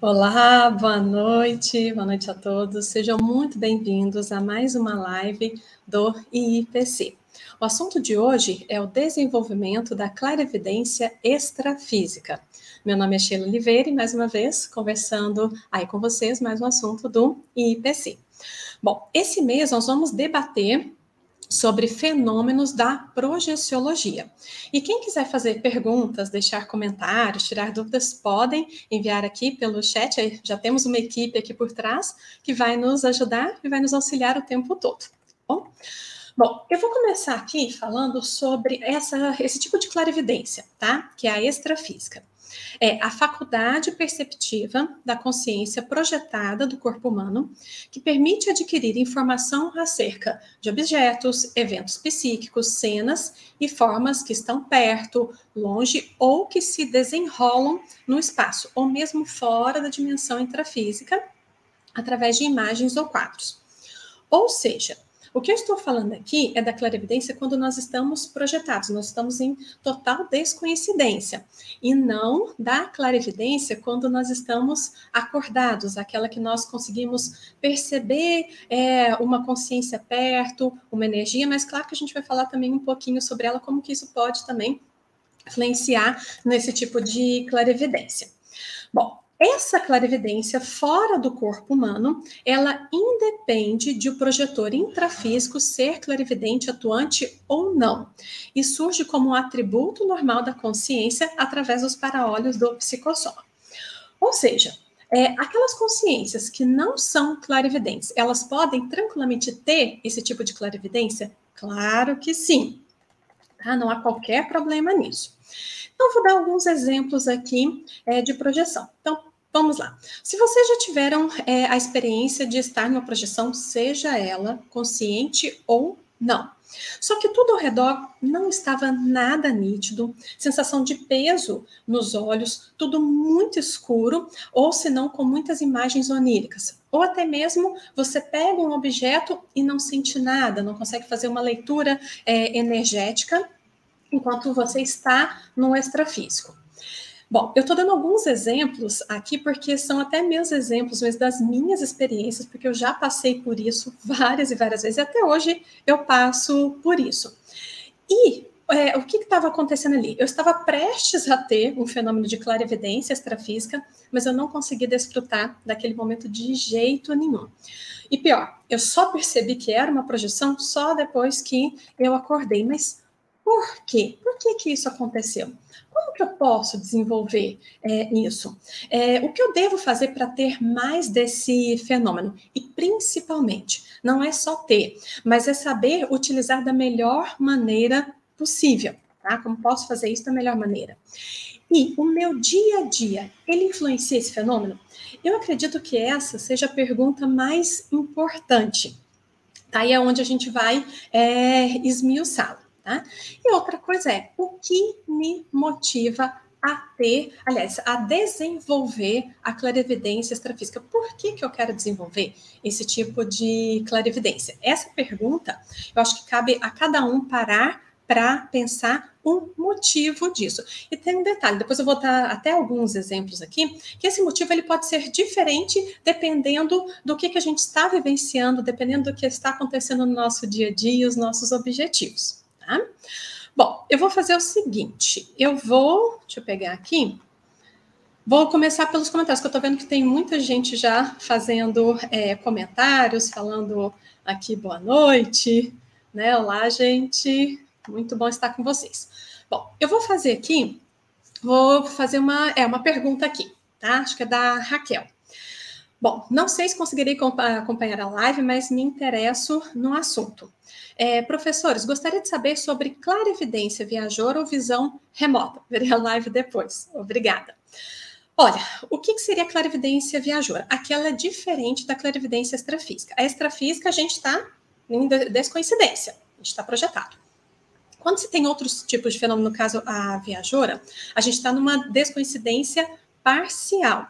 Olá, boa noite, boa noite a todos. Sejam muito bem-vindos a mais uma live do IIPC. O assunto de hoje é o desenvolvimento da clarividência extrafísica. Meu nome é Sheila Oliveira e mais uma vez conversando aí com vocês mais um assunto do IIPC. Bom, esse mês nós vamos debater sobre fenômenos da projeciologia. E quem quiser fazer perguntas, deixar comentários, tirar dúvidas, podem enviar aqui pelo chat. Já temos uma equipe aqui por trás que vai nos ajudar e vai nos auxiliar o tempo todo. Tá bom, bom eu vou começar aqui falando sobre essa, esse tipo de clarividência, tá? Que é a extrafísica é a faculdade perceptiva da consciência projetada do corpo humano, que permite adquirir informação acerca de objetos, eventos psíquicos, cenas e formas que estão perto, longe ou que se desenrolam no espaço, ou mesmo fora da dimensão intrafísica, através de imagens ou quadros. Ou seja, o que eu estou falando aqui é da clarividência quando nós estamos projetados, nós estamos em total descoincidência, e não da clarividência quando nós estamos acordados, aquela que nós conseguimos perceber é, uma consciência perto, uma energia, mas claro que a gente vai falar também um pouquinho sobre ela, como que isso pode também influenciar nesse tipo de clarividência. Bom, essa clarividência fora do corpo humano, ela independe de o projetor intrafísico ser clarividente atuante ou não, e surge como um atributo normal da consciência através dos paraolhos do psicossoma. Ou seja, é, aquelas consciências que não são clarividentes, elas podem tranquilamente ter esse tipo de clarividência? Claro que sim. Tá? Não há qualquer problema nisso. Então, vou dar alguns exemplos aqui é, de projeção. Então, Vamos lá. Se vocês já tiveram é, a experiência de estar numa projeção, seja ela consciente ou não. Só que tudo ao redor não estava nada nítido, sensação de peso nos olhos, tudo muito escuro, ou se não com muitas imagens oníricas. Ou até mesmo você pega um objeto e não sente nada, não consegue fazer uma leitura é, energética enquanto você está no extrafísico. Bom, eu estou dando alguns exemplos aqui porque são até meus exemplos, mas das minhas experiências, porque eu já passei por isso várias e várias vezes, e até hoje eu passo por isso. E é, o que estava acontecendo ali? Eu estava prestes a ter um fenômeno de clarividência extrafísica, mas eu não consegui desfrutar daquele momento de jeito nenhum. E pior, eu só percebi que era uma projeção só depois que eu acordei. Mas por quê? Por que, que isso aconteceu? Como que eu posso desenvolver é, isso? É, o que eu devo fazer para ter mais desse fenômeno? E principalmente, não é só ter, mas é saber utilizar da melhor maneira possível, tá? Como posso fazer isso da melhor maneira? E o meu dia a dia, ele influencia esse fenômeno? Eu acredito que essa seja a pergunta mais importante. Tá? E é onde a gente vai é, esmiuçá-la. Tá? E outra coisa é o que me motiva a ter, aliás, a desenvolver a clarividência extrafísica. Por que, que eu quero desenvolver esse tipo de clarividência? Essa pergunta, eu acho que cabe a cada um parar para pensar um motivo disso. E tem um detalhe, depois eu vou dar até alguns exemplos aqui, que esse motivo ele pode ser diferente dependendo do que, que a gente está vivenciando, dependendo do que está acontecendo no nosso dia a dia, os nossos objetivos tá? Bom, eu vou fazer o seguinte, eu vou, deixa eu pegar aqui, vou começar pelos comentários, que eu tô vendo que tem muita gente já fazendo é, comentários, falando aqui boa noite, né? Olá, gente, muito bom estar com vocês. Bom, eu vou fazer aqui, vou fazer uma, é, uma pergunta aqui, tá? Acho que é da Raquel. Bom, não sei se conseguirei acompanhar a live, mas me interesso no assunto. É, professores, gostaria de saber sobre clarividência viajora ou visão remota. Verei a live depois. Obrigada. Olha, o que seria clarividência viajora? Aquela é diferente da clarividência extrafísica. A extrafísica a gente está em descoincidência, a gente está projetado. Quando se tem outros tipos de fenômeno, no caso a viajora, a gente está numa descoincidência parcial.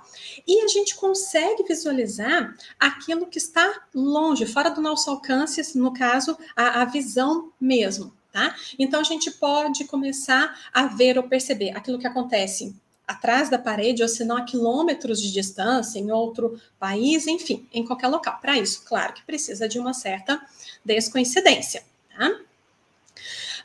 E a gente consegue visualizar aquilo que está longe, fora do nosso alcance, no caso, a, a visão mesmo. Tá? Então a gente pode começar a ver ou perceber aquilo que acontece atrás da parede, ou se não a quilômetros de distância, em outro país, enfim, em qualquer local. Para isso, claro que precisa de uma certa descoincidência. Tá?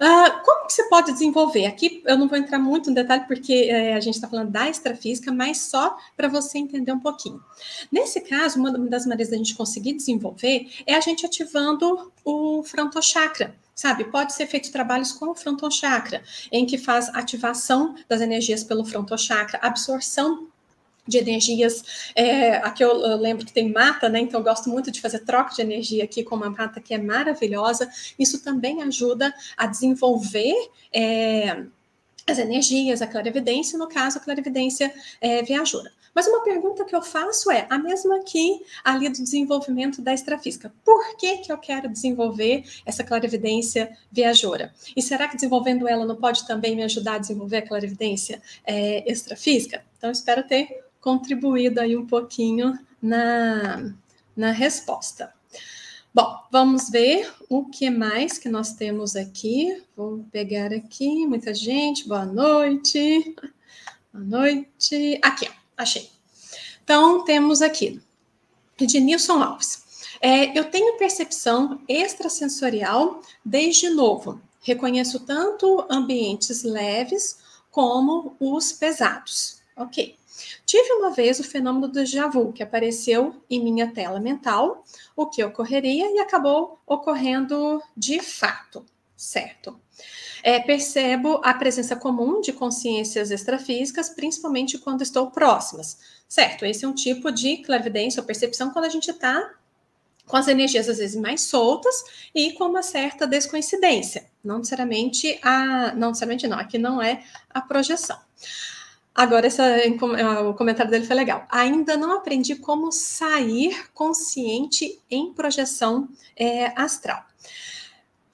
Uh, como que você pode desenvolver? Aqui eu não vou entrar muito no detalhe, porque é, a gente está falando da extrafísica, mas só para você entender um pouquinho. Nesse caso, uma das maneiras da gente conseguir desenvolver é a gente ativando o frontochakra sabe? Pode ser feito trabalhos com o frontochakra, em que faz ativação das energias pelo frontochakra, absorção de energias. É, aqui eu, lembro que tem mata, né? Então eu gosto muito de fazer troca de energia aqui com uma mata que é maravilhosa. Isso também ajuda a desenvolver. É, as energias, a clarividência, no caso, a clarividência é, viajora. Mas uma pergunta que eu faço é a mesma aqui ali do desenvolvimento da extrafísica. Por que, que eu quero desenvolver essa clarividência viajora? E será que desenvolvendo ela não pode também me ajudar a desenvolver a clarividência é, extrafísica? Então, espero ter contribuído aí um pouquinho na, na resposta. Bom, vamos ver o que mais que nós temos aqui. Vou pegar aqui, muita gente, boa noite. Boa noite. Aqui, ó, achei. Então, temos aqui, de Nilson Alves. É, eu tenho percepção extrasensorial desde novo. Reconheço tanto ambientes leves como os pesados. Ok. Tive uma vez o fenômeno do déjà vu, que apareceu em minha tela mental, o que ocorreria e acabou ocorrendo de fato, certo? É, percebo a presença comum de consciências extrafísicas, principalmente quando estou próximas, certo? Esse é um tipo de clarividência ou percepção quando a gente está com as energias às vezes mais soltas e com uma certa descoincidência. Não necessariamente a, não necessariamente não, aqui não é a projeção. Agora, essa, o comentário dele foi legal. Ainda não aprendi como sair consciente em projeção é, astral.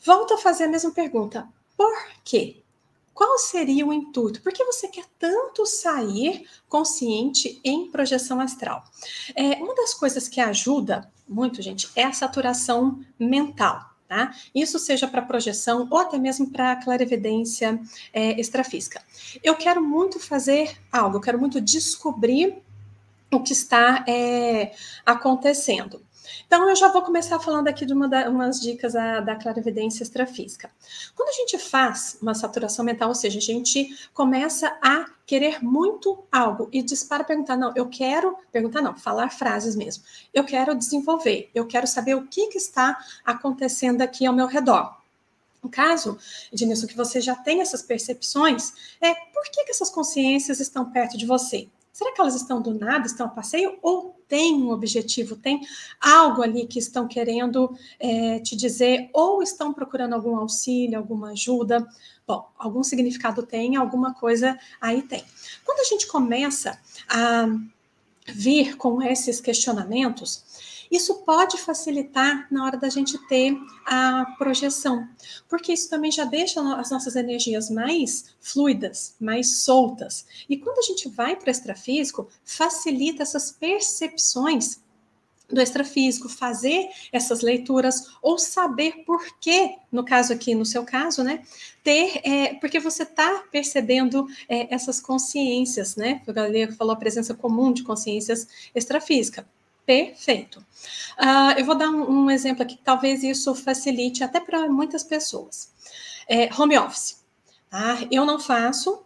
Volto a fazer a mesma pergunta. Por quê? Qual seria o intuito? Por que você quer tanto sair consciente em projeção astral? É, uma das coisas que ajuda muito, gente, é a saturação mental. Tá? Isso seja para projeção ou até mesmo para clarividência é, extrafísica. Eu quero muito fazer algo, eu quero muito descobrir o que está é, acontecendo. Então, eu já vou começar falando aqui de uma da, umas dicas da, da clarividência extrafísica. Quando a gente faz uma saturação mental, ou seja, a gente começa a querer muito algo e dispara perguntar, não, eu quero, perguntar não, falar frases mesmo. Eu quero desenvolver, eu quero saber o que, que está acontecendo aqui ao meu redor. No caso, Ednilson, que você já tem essas percepções, é por que, que essas consciências estão perto de você? Será que elas estão do nada, estão a passeio? Ou tem um objetivo, tem algo ali que estão querendo é, te dizer, ou estão procurando algum auxílio, alguma ajuda? Bom, algum significado tem, alguma coisa aí tem. Quando a gente começa a vir com esses questionamentos, isso pode facilitar na hora da gente ter a projeção, porque isso também já deixa as nossas energias mais fluidas, mais soltas. E quando a gente vai para o extrafísico, facilita essas percepções do extrafísico, fazer essas leituras ou saber por que, no caso aqui, no seu caso, né, ter, é, porque você está percebendo é, essas consciências, né, o Galileu falou a presença comum de consciências extrafísicas perfeito. Uh, eu vou dar um, um, exemplo aqui, talvez isso facilite até para muitas pessoas. É, home office. Tá? Eu não faço,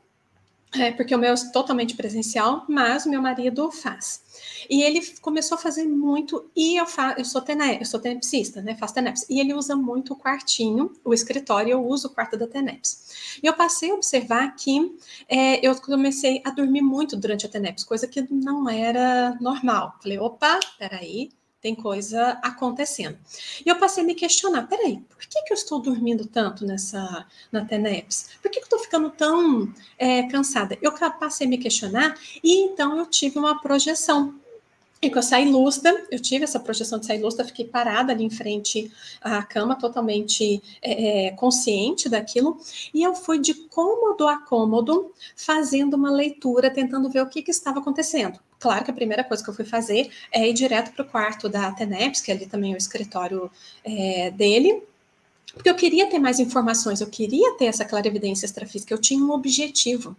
é, porque o meu é totalmente presencial, mas o meu marido faz. E ele começou a fazer muito, e eu, fa eu sou TENEP, eu sou tenepsista, né? Faço TENEPS. E ele usa muito o quartinho, o escritório, eu uso o quarto da TENEPS. E eu passei a observar que é, eu comecei a dormir muito durante a TENEPS, coisa que não era normal. Falei, opa, peraí, tem coisa acontecendo. E eu passei a me questionar, peraí, por que, que eu estou dormindo tanto nessa na TENEPS? Por que, que eu estou ficando tão é, cansada? Eu passei a me questionar e então eu tive uma projeção. E que eu saí lúcida, eu tive essa projeção de sair lúcida, fiquei parada ali em frente à cama, totalmente é, é, consciente daquilo, e eu fui de cômodo a cômodo, fazendo uma leitura, tentando ver o que, que estava acontecendo. Claro que a primeira coisa que eu fui fazer é ir direto para o quarto da Teneps, que ali também é o escritório é, dele, Porque eu queria ter mais informações, eu queria ter essa clarividência extrafísica, eu tinha um objetivo.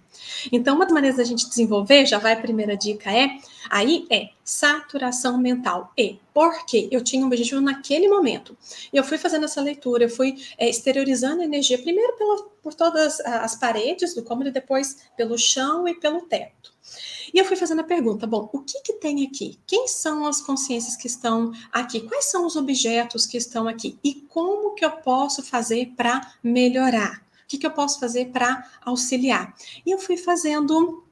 Então, uma das maneiras da gente desenvolver, já vai a primeira dica, é aí é saturação mental. E por quê? Eu tinha um objetivo naquele momento. E eu fui fazendo essa leitura, eu fui é, exteriorizando a energia, primeiro pela, por todas as paredes do cômodo, depois pelo chão e pelo teto. E eu fui fazendo a pergunta: bom, o que, que tem aqui? Quem são as consciências que estão aqui? Quais são os objetos que estão aqui? E como que eu posso fazer para melhorar? O que, que eu posso fazer para auxiliar? E eu fui fazendo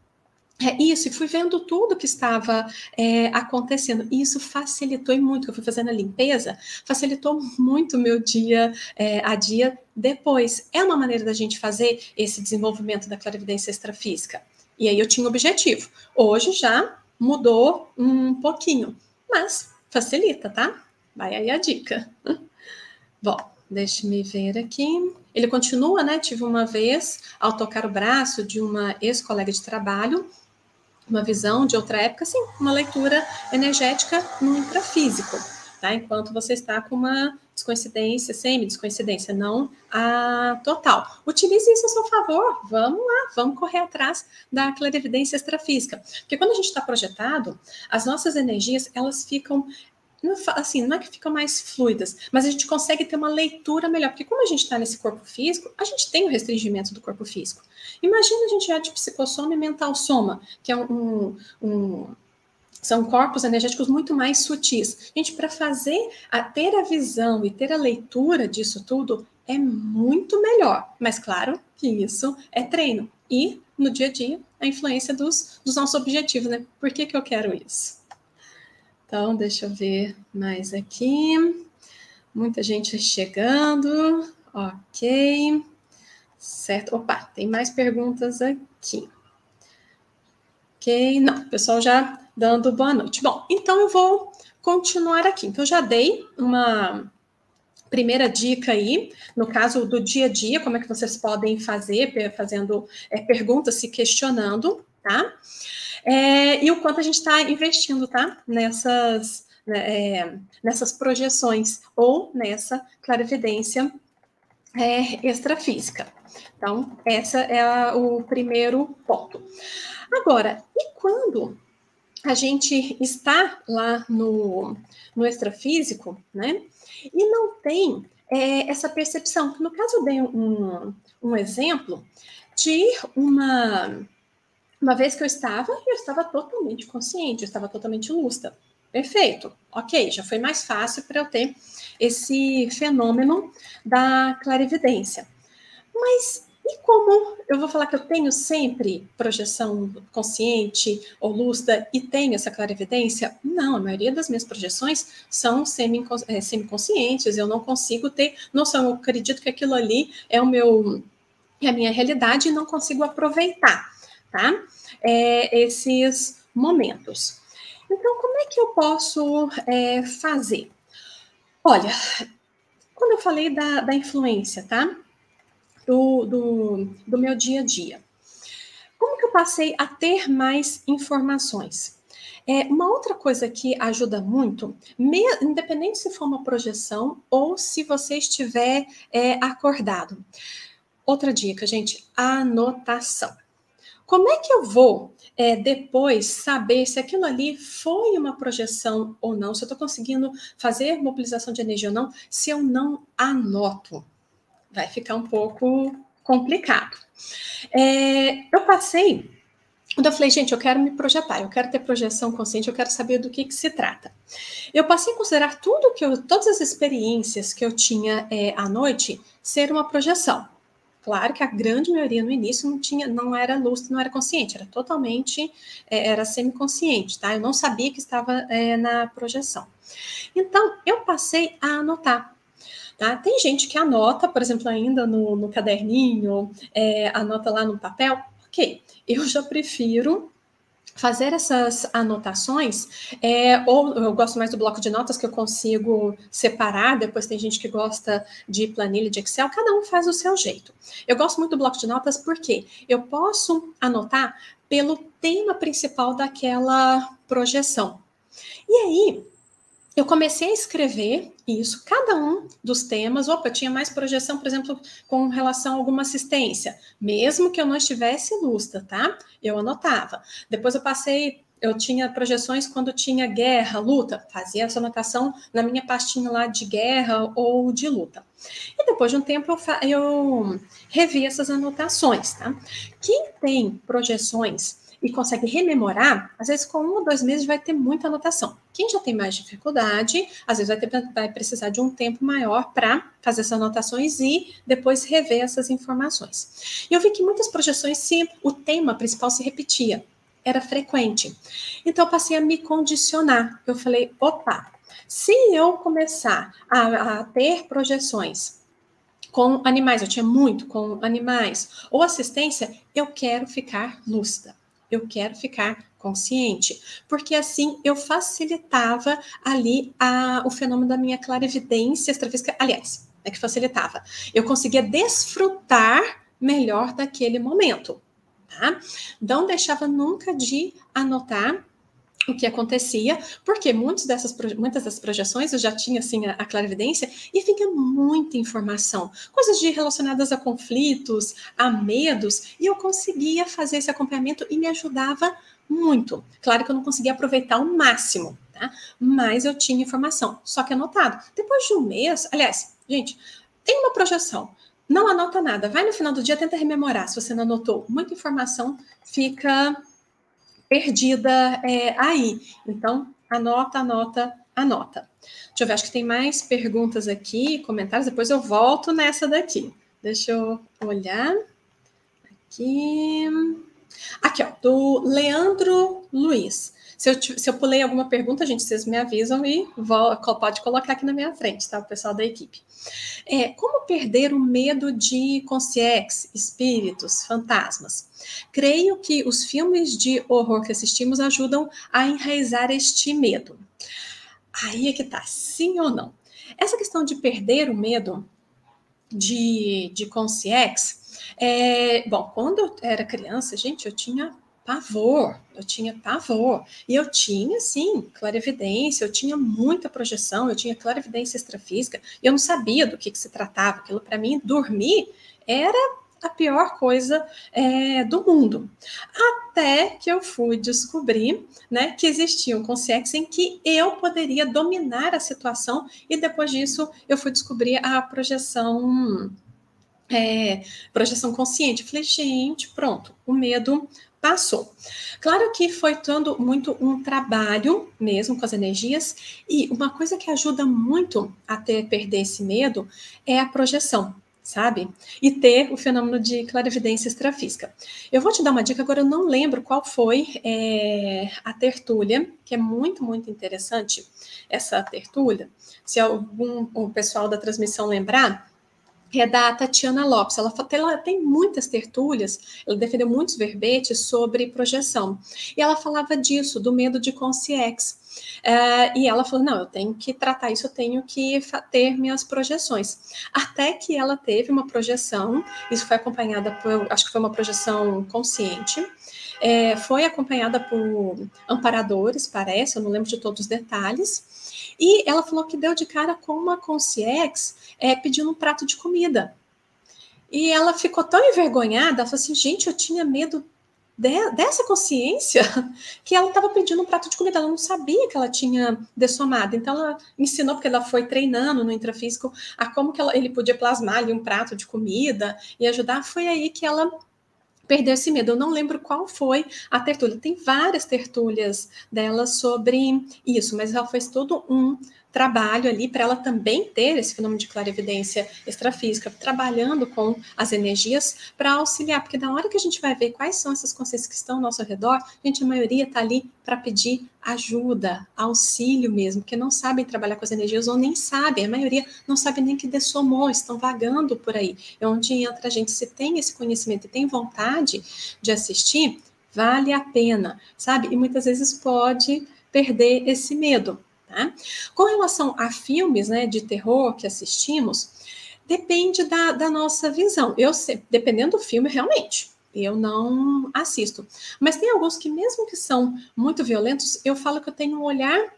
é isso, e fui vendo tudo que estava é, acontecendo. E isso facilitou muito, eu fui fazendo a limpeza, facilitou muito o meu dia é, a dia depois. É uma maneira da gente fazer esse desenvolvimento da clarividência extrafísica. E aí eu tinha um objetivo. Hoje já mudou um pouquinho, mas facilita, tá? Vai aí a dica. Bom, deixe-me ver aqui. Ele continua, né? Tive uma vez, ao tocar o braço de uma ex-colega de trabalho, uma visão de outra época, sim, uma leitura energética no intrafísico tá? Enquanto você está com uma descoincidência, semi-descoincidência, não a total. Utilize isso a seu favor, vamos lá, vamos correr atrás da clarividência extrafísica. Porque quando a gente está projetado, as nossas energias, elas ficam assim, não é que ficam mais fluidas, mas a gente consegue ter uma leitura melhor, porque como a gente está nesse corpo físico, a gente tem o restringimento do corpo físico. Imagina a gente já de psicossoma e mental soma, que é um, um, são corpos energéticos muito mais sutis. Gente, para fazer, a, ter a visão e ter a leitura disso tudo é muito melhor. Mas claro que isso é treino. E no dia a dia, a influência dos, dos nossos objetivos, né? Por que, que eu quero isso? Então, deixa eu ver mais aqui. Muita gente chegando. Ok. Certo. Opa, tem mais perguntas aqui. Ok. Não, o pessoal já dando boa noite. Bom, então eu vou continuar aqui. Então, eu já dei uma primeira dica aí, no caso do dia a dia, como é que vocês podem fazer, fazendo é, perguntas, se questionando, tá? É, e o quanto a gente está investindo, tá? Nessas, né, é, nessas projeções ou nessa clarividência é, extrafísica. Então, essa é a, o primeiro ponto. Agora, e quando a gente está lá no, no extrafísico, né? E não tem é, essa percepção. No caso, eu dei um, um exemplo de uma, uma vez que eu estava, eu estava totalmente consciente, eu estava totalmente lúcida. Perfeito, ok, já foi mais fácil para eu ter esse fenômeno da clarividência. Mas e como eu vou falar que eu tenho sempre projeção consciente ou lúcida e tenho essa clarividência? Não, a maioria das minhas projeções são é, semi-conscientes, eu não consigo ter noção, eu acredito que aquilo ali é o meu é a minha realidade e não consigo aproveitar, tá? É, esses momentos. Então, como é que eu posso é, fazer? Olha, quando eu falei da, da influência, tá? do, do, do meu dia a dia. Como que eu passei a ter mais informações? É, uma outra coisa que ajuda muito, me, independente se for uma projeção ou se você estiver é, acordado. Outra dica, gente, anotação. Como é que eu vou é, depois saber se aquilo ali foi uma projeção ou não, se eu estou conseguindo fazer mobilização de energia ou não, se eu não anoto? vai ficar um pouco complicado. É, eu passei, quando eu falei, gente, eu quero me projetar, eu quero ter projeção consciente, eu quero saber do que, que se trata. Eu passei a considerar tudo que eu, todas as experiências que eu tinha é, à noite ser uma projeção. Claro que a grande maioria no início não tinha, não era lúcido, não era consciente, era totalmente, é, era semiconsciente, tá? Eu não sabia que estava é, na projeção. Então, eu passei a anotar Tá? Tem gente que anota, por exemplo, ainda no, no caderninho, é, anota lá no papel. Ok, eu já prefiro fazer essas anotações, é, ou eu gosto mais do bloco de notas que eu consigo separar, depois tem gente que gosta de planilha de Excel, cada um faz o seu jeito. Eu gosto muito do bloco de notas porque eu posso anotar pelo tema principal daquela projeção. E aí, eu comecei a escrever isso, cada um dos temas. Opa, eu tinha mais projeção, por exemplo, com relação a alguma assistência, mesmo que eu não estivesse lúcida, tá? Eu anotava. Depois eu passei, eu tinha projeções quando tinha guerra, luta, fazia essa anotação na minha pastinha lá de guerra ou de luta. E depois de um tempo eu, eu revi essas anotações, tá? Quem tem projeções e consegue rememorar, às vezes com um ou dois meses vai ter muita anotação. Quem já tem mais dificuldade, às vezes vai, ter, vai precisar de um tempo maior para fazer essas anotações e depois rever essas informações. E eu vi que muitas projeções, se o tema principal se repetia, era frequente. Então eu passei a me condicionar. Eu falei, opa, se eu começar a, a ter projeções com animais, eu tinha muito com animais, ou assistência, eu quero ficar lúcida eu quero ficar consciente, porque assim eu facilitava ali a, o fenômeno da minha clarividência extrafísica, aliás, é que facilitava. Eu conseguia desfrutar melhor daquele momento, tá? Não deixava nunca de anotar o que acontecia, porque muitas dessas, muitas dessas projeções eu já tinha assim a, a clarividência e vinha muita informação, coisas de relacionadas a conflitos, a medos, e eu conseguia fazer esse acompanhamento e me ajudava muito. Claro que eu não conseguia aproveitar o máximo, tá? Mas eu tinha informação, só que anotado. Depois de um mês, aliás, gente, tem uma projeção. Não anota nada, vai no final do dia, tenta rememorar. Se você não anotou, muita informação fica perdida é, aí. Então, anota, anota, anota. Deixa eu ver, acho que tem mais perguntas aqui, comentários, depois eu volto nessa daqui. Deixa eu olhar. Aqui. Aqui, ó, do Leandro Luiz. Se eu, se eu pulei alguma pergunta, gente, vocês me avisam e vou, pode colocar aqui na minha frente, tá? O pessoal da equipe. É, como perder o medo de concierge, espíritos, fantasmas? Creio que os filmes de horror que assistimos ajudam a enraizar este medo. Aí é que tá, sim ou não? Essa questão de perder o medo de, de concierge, é, bom, quando eu era criança, gente, eu tinha pavor, eu tinha pavor. E eu tinha, sim, clarividência, eu tinha muita projeção, eu tinha clarividência extrafísica, e eu não sabia do que, que se tratava. Aquilo, para mim, dormir era a pior coisa é, do mundo. Até que eu fui descobrir né, que existia um consciência em que eu poderia dominar a situação, e depois disso eu fui descobrir a projeção. É, projeção consciente. Falei, gente, pronto, o medo passou. Claro que foi todo muito um trabalho mesmo com as energias, e uma coisa que ajuda muito a ter perder esse medo é a projeção sabe? E ter o fenômeno de clarividência extrafísica. Eu vou te dar uma dica, agora eu não lembro qual foi é, a tertúlia, que é muito, muito interessante, essa tertúlia. Se algum o pessoal da transmissão lembrar, é da Tatiana Lopes. Ela, ela, tem muitas tertúlias, ela defendeu muitos verbetes sobre projeção. E ela falava disso, do medo de consciex. Uh, e ela falou: não, eu tenho que tratar isso, eu tenho que ter minhas projeções. Até que ela teve uma projeção, isso foi acompanhada por, acho que foi uma projeção consciente. É, foi acompanhada por amparadores, parece, eu não lembro de todos os detalhes. E ela falou que deu de cara com uma concierge é, pedindo um prato de comida. E ela ficou tão envergonhada, ela falou assim, gente, eu tinha medo de, dessa consciência que ela estava pedindo um prato de comida, ela não sabia que ela tinha dessomado. Então ela ensinou, porque ela foi treinando no intrafísico, a como que ela, ele podia plasmar ali um prato de comida e ajudar. Foi aí que ela perdeu esse medo. Eu não lembro qual foi a tertúlia. Tem várias tertúlias dela sobre isso, mas ela fez todo um trabalho ali para ela também ter esse fenômeno de clarividência extrafísica, trabalhando com as energias para auxiliar, porque na hora que a gente vai ver quais são essas consciências que estão ao nosso redor, a gente, a maioria está ali para pedir ajuda, auxílio mesmo, porque não sabem trabalhar com as energias ou nem sabem, a maioria não sabe nem que dessomou, estão vagando por aí. É onde entra a gente, se tem esse conhecimento e tem vontade de assistir, vale a pena, sabe? E muitas vezes pode perder esse medo. Tá? Com relação a filmes né, de terror que assistimos, depende da, da nossa visão. Eu sei, dependendo do filme, realmente, eu não assisto. Mas tem alguns que, mesmo que são muito violentos, eu falo que eu tenho um olhar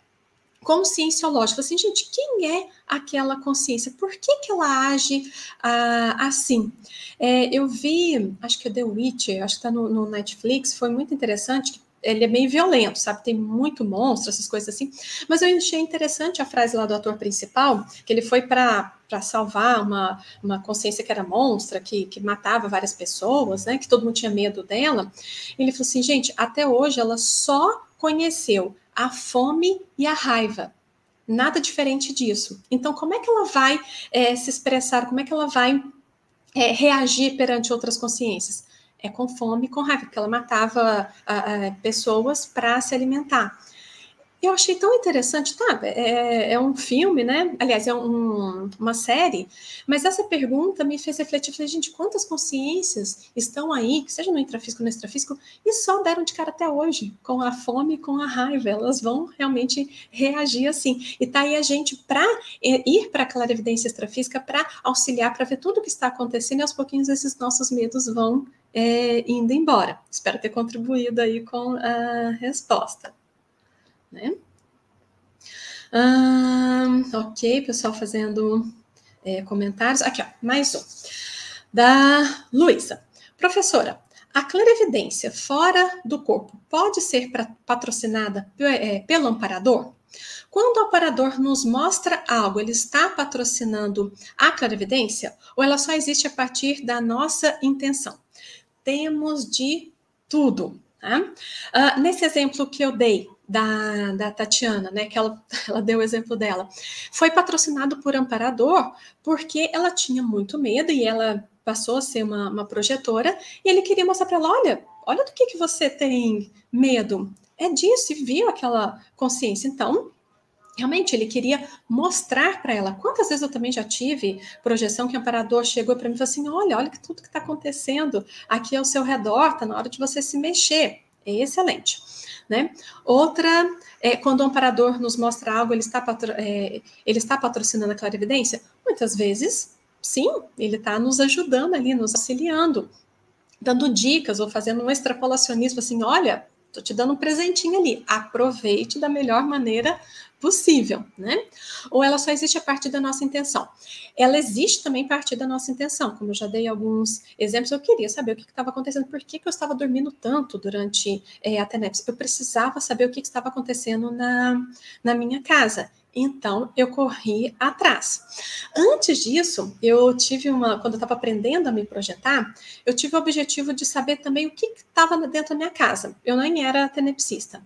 conscienciológica. Assim, gente, quem é aquela consciência? Por que, que ela age ah, assim? É, eu vi, acho que é The Witcher, acho que está no, no, Netflix, foi muito interessante, ele é bem violento, sabe? Tem muito monstro, essas coisas assim. Mas eu achei interessante a frase lá do ator principal, que ele foi para salvar uma, uma consciência que era monstra, que, que matava várias pessoas, né? Que todo mundo tinha medo dela. Ele falou assim, gente, até hoje ela só conheceu a fome e a raiva. Nada diferente disso. Então, como é que ela vai é, se expressar? Como é que ela vai é, reagir perante outras consciências? É com fome com raiva, porque ela matava a, a, pessoas para se alimentar eu achei tão interessante, tá? É, é um filme, né? Aliás, é um, uma série, mas essa pergunta me fez refletir. Falei, gente, quantas consciências estão aí, seja no intrafísico ou no extrafísico, e só deram de cara até hoje, com a fome com a raiva. Elas vão realmente reagir assim. E tá aí a gente para é, ir para a evidência extrafísica, para auxiliar, para ver tudo o que está acontecendo, e aos pouquinhos esses nossos medos vão é, indo embora. Espero ter contribuído aí com a resposta né? ok, pessoal fazendo é, comentários. Aqui, ó, mais um. Da Luísa. Professora, a clarividência fora do corpo pode ser patrocinada é, pelo amparador? Quando o amparador nos mostra algo, ele está patrocinando a clarividência ou ela só existe a partir da nossa intenção? Temos de tudo. Tá? Uh, nesse exemplo que eu dei da, da Tatiana, né, que ela, ela deu o exemplo dela, foi patrocinado por amparador porque ela tinha muito medo e ela passou a ser uma, uma projetora e ele queria mostrar para ela, olha, olha do que, que você tem medo, é disso, e viu aquela consciência. Então, realmente ele queria mostrar para ela. Quantas vezes eu também já tive projeção que o amparador chegou para mim e falou assim: olha, olha que tudo que está acontecendo aqui ao seu redor, está na hora de você se mexer. É excelente. Né? Outra, é, quando o amparador nos mostra algo, ele está, patro, é, ele está patrocinando a clarividência? Muitas vezes, sim, ele está nos ajudando ali, nos auxiliando, dando dicas ou fazendo um extrapolacionismo assim, olha, estou te dando um presentinho ali, aproveite da melhor maneira possível, né? Ou ela só existe a partir da nossa intenção? Ela existe também a partir da nossa intenção, como eu já dei alguns exemplos, eu queria saber o que estava acontecendo, por que, que, eu estava dormindo tanto durante é, a TENEPS, eu precisava saber o que, que estava acontecendo na, na minha casa. Então, eu corri atrás. Antes disso, eu tive uma. Quando eu estava aprendendo a me projetar, eu tive o objetivo de saber também o que estava dentro da minha casa. Eu nem era tenepsista.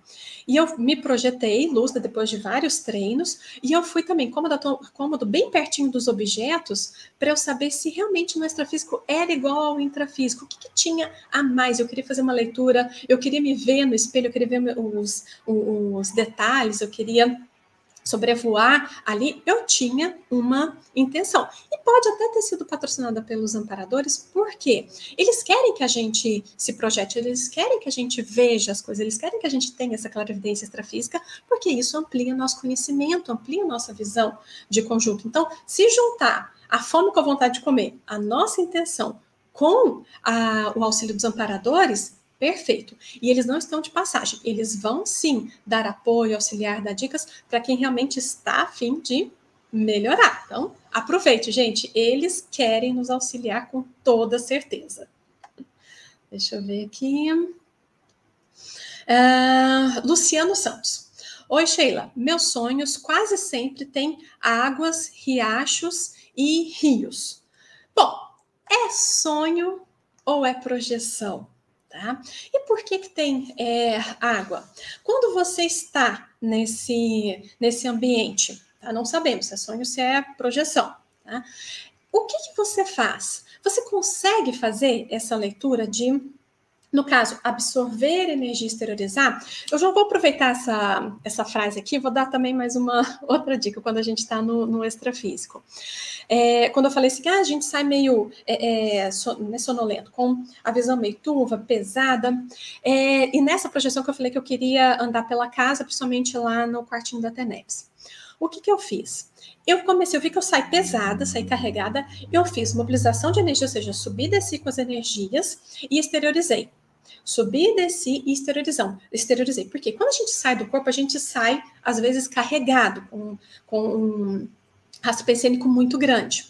E eu me projetei, lúcida, depois de vários treinos, e eu fui também cômodo, cômodo bem pertinho dos objetos, para eu saber se realmente o extrafísico era igual ao intrafísico. O que, que, tinha a mais? Eu queria fazer uma leitura, eu queria me ver no espelho, eu queria ver os, os detalhes, eu queria sobrevoar ali, eu tinha uma intenção. E pode até ter sido patrocinada pelos amparadores, porque eles querem que a gente se projete, eles querem que a gente veja as coisas, eles querem que a gente tenha essa clarividência extrafísica, porque isso amplia nosso conhecimento, amplia nossa visão de conjunto. Então, se juntar a fome com a vontade de comer, a nossa intenção com a, o auxílio dos amparadores, Perfeito. E eles não estão de passagem, eles vão sim dar apoio, auxiliar, dar dicas para quem realmente está a fim de melhorar. Então, aproveite, gente, eles querem nos auxiliar com toda certeza. Deixa eu ver aqui. Uh, Luciano Santos. Oi, Sheila. Meus sonhos quase sempre têm águas, riachos e rios. Bom, é sonho ou é projeção? Tá? E por que, que tem é, água? Quando você está nesse, nesse ambiente, tá? não sabemos se é sonho, se é projeção. Tá? O que, que você faz? Você consegue fazer essa leitura de no caso, absorver energia exteriorizar, eu já vou aproveitar essa, essa frase aqui, vou dar também mais uma outra dica quando a gente está no, no extrafísico. É, quando eu falei assim, ah, a gente sai meio é, é, né, sonolento, com a visão meio turva, pesada, é, e nessa projeção que eu falei que eu queria andar pela casa, principalmente lá no quartinho da Teneps. O que, que eu fiz? Eu comecei, eu vi que eu saí pesada, saí carregada, eu fiz mobilização de energia, ou seja, subi e desci com as energias e exteriorizei. Subi, desci e exteriorizão, exteriorizei. Porque quando a gente sai do corpo, a gente sai, às vezes, carregado, com, com um pensênico muito grande.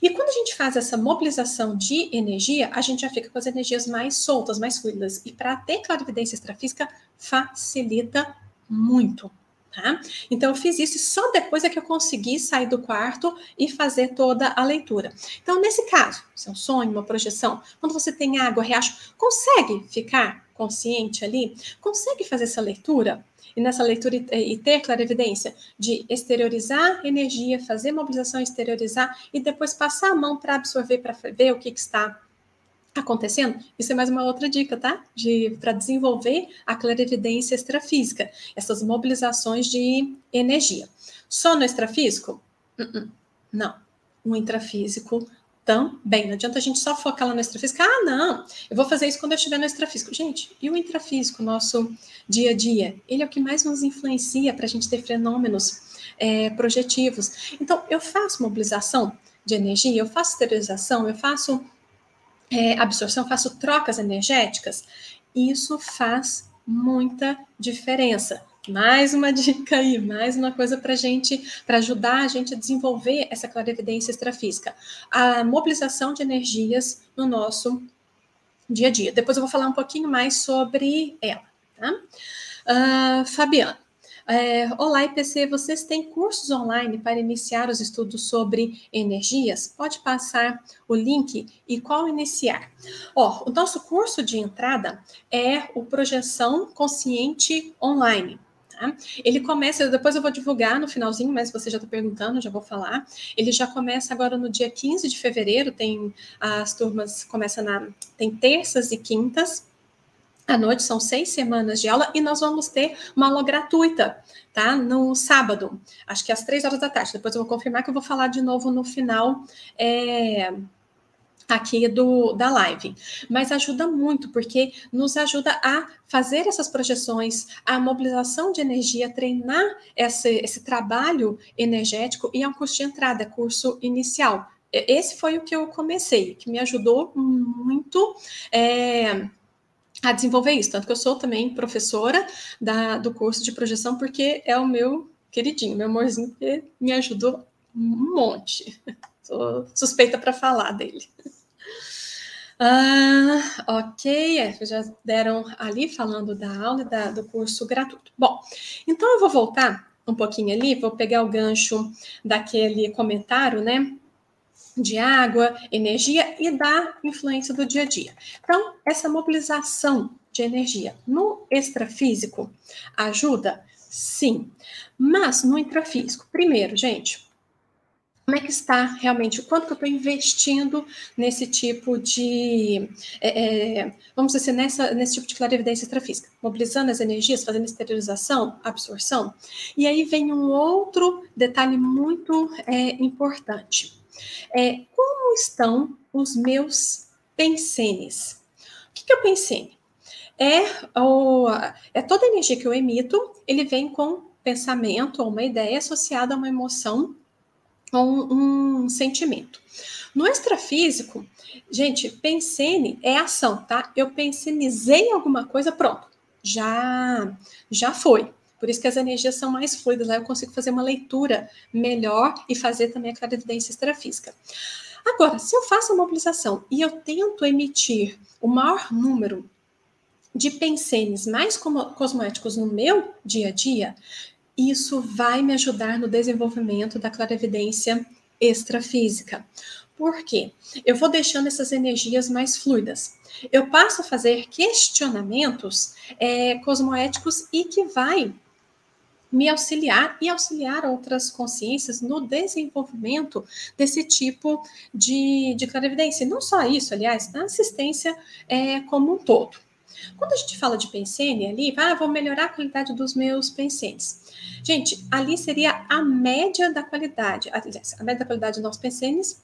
E quando a gente faz essa mobilização de energia, a gente já fica com as energias mais soltas, mais fluidas. E para ter clarividência extrafísica, facilita muito. Tá? Então, eu fiz isso só depois é que eu consegui sair do quarto e fazer toda a leitura. Então, nesse caso, se é um sonho, uma projeção, quando você tem água, riacho, consegue ficar consciente ali? Consegue fazer essa leitura? E nessa leitura e, ter clarevidência de exteriorizar energia, fazer mobilização, exteriorizar e depois passar a mão para absorver, para ver o que, que está acontecendo, isso é mais uma outra dica, tá? De para desenvolver a clarividência extrafísica, essas mobilizações de energia. Só no extrafísico? Uh -uh. Não. O intrafísico também. Não adianta a gente só focar lá no extrafísico. Ah, não, eu vou fazer isso quando eu estiver no extrafísico. Gente, e o intrafísico, nosso dia a dia? Ele é o que mais nos influencia para a gente ter fenômenos é, projetivos. Então, eu faço mobilização de energia, eu faço esterilização, eu faço é, absorção, faço trocas energéticas, isso faz muita diferença. Mais uma dica aí, mais uma coisa para gente, para ajudar a gente a desenvolver essa clarividência extrafísica. A mobilização de energias no nosso dia a dia. Depois eu vou falar um pouquinho mais sobre ela, tá? Uh, Fabiana, é, Olá, IPC, vocês têm cursos online para iniciar os estudos sobre energias? Pode passar o link e qual iniciar? Ó, o nosso curso de entrada é o Projeção Consciente Online. Tá? Ele começa, depois eu vou divulgar no finalzinho, mas você já está perguntando, já vou falar. Ele já começa agora no dia 15 de fevereiro, tem as turmas, começa na, tem terças e quintas, à noite, são seis semanas de aula, e nós vamos ter uma aula gratuita, tá? No sábado, acho que às três horas da tarde. Depois eu vou confirmar que eu vou falar de novo no final. É aqui do, da live. Mas ajuda muito, porque nos ajuda a fazer essas projeções, a mobilização de energia, treinar esse, esse trabalho energético e é um curso de entrada, curso inicial. Esse foi o que eu comecei, que me ajudou muito. É, a desenvolver isso. Tanto que eu sou também professora da, do curso de projeção, porque é o meu queridinho, meu amorzinho, que me ajudou um monte. Sou suspeita para falar dele. Ah, ok, é, já deram ali falando da aula da, do curso gratuito. Bom, então eu vou voltar um pouquinho ali, vou pegar o gancho daquele comentário, né? De água, energia e da influência do dia a dia. Então, essa mobilização de energia no extrafísico ajuda? Sim. Mas no intrafísico, primeiro, gente, como é que está realmente, o quanto que eu estou investindo nesse tipo de, é, é, vamos dizer assim, nessa, nesse tipo de clarividência extrafísica, mobilizando as energias, fazendo esterilização, absorção. E aí vem um outro detalhe muito é, importante. É, como estão os meus pensenes? O que, que é o pensene? É, o, é toda a energia que eu emito, ele vem com pensamento ou uma ideia associada a uma emoção ou um, um sentimento. No extrafísico, gente, pensene é ação, tá? Eu pensenizei alguma coisa, pronto, já já foi. Por isso que as energias são mais fluidas, lá eu consigo fazer uma leitura melhor e fazer também a clarividência extrafísica. Agora, se eu faço a mobilização e eu tento emitir o maior número de pensenes mais cosméticos no meu dia a dia, isso vai me ajudar no desenvolvimento da clarividência extrafísica. Por quê? Eu vou deixando essas energias mais fluidas. Eu passo a fazer questionamentos é, cosmoéticos e que vai me auxiliar e auxiliar outras consciências no desenvolvimento desse tipo de, de clarividência. E não só isso, aliás, na assistência é, como um todo. Quando a gente fala de pensene ali, ah, vou melhorar a qualidade dos meus pensenes. Gente, ali seria a média da qualidade, aliás, a média da qualidade dos nossos pensenes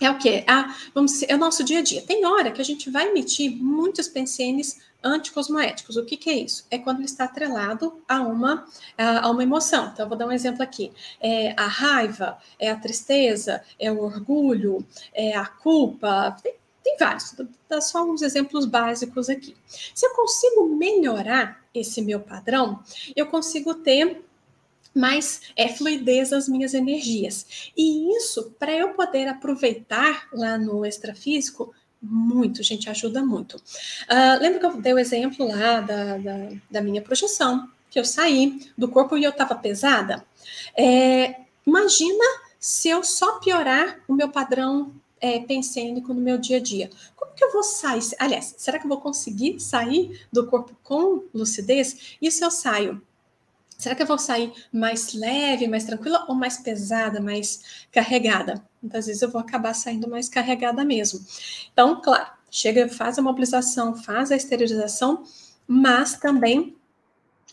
é o quê? Ah, vamos dizer, é o nosso dia a dia. Tem hora que a gente vai emitir muitos pensenes anticosmoéticos. O que, que é isso? É quando ele está atrelado a uma, a uma emoção. Então, eu vou dar um exemplo aqui. É a raiva, é a tristeza, é o orgulho, é a culpa. Tem Tem vários, dar só uns exemplos básicos aqui. Se eu consigo melhorar esse meu padrão, eu consigo ter mais é, fluidez as minhas energias. E isso, para eu poder aproveitar lá no extrafísico, muito, gente, ajuda muito. Uh, lembra que eu dei o exemplo lá da, da, da, minha projeção, que eu saí do corpo e eu estava pesada? É, imagina se eu só piorar o meu padrão é, pensênico no meu dia a dia. Como que eu vou sair? Aliás, será que eu vou conseguir sair do corpo com lucidez? E se eu saio Será que eu vou sair mais leve, mais tranquila ou mais pesada, mais carregada? Muitas vezes eu vou acabar saindo mais carregada mesmo. Então, claro, chega, faz a mobilização, faz a esterilização, mas também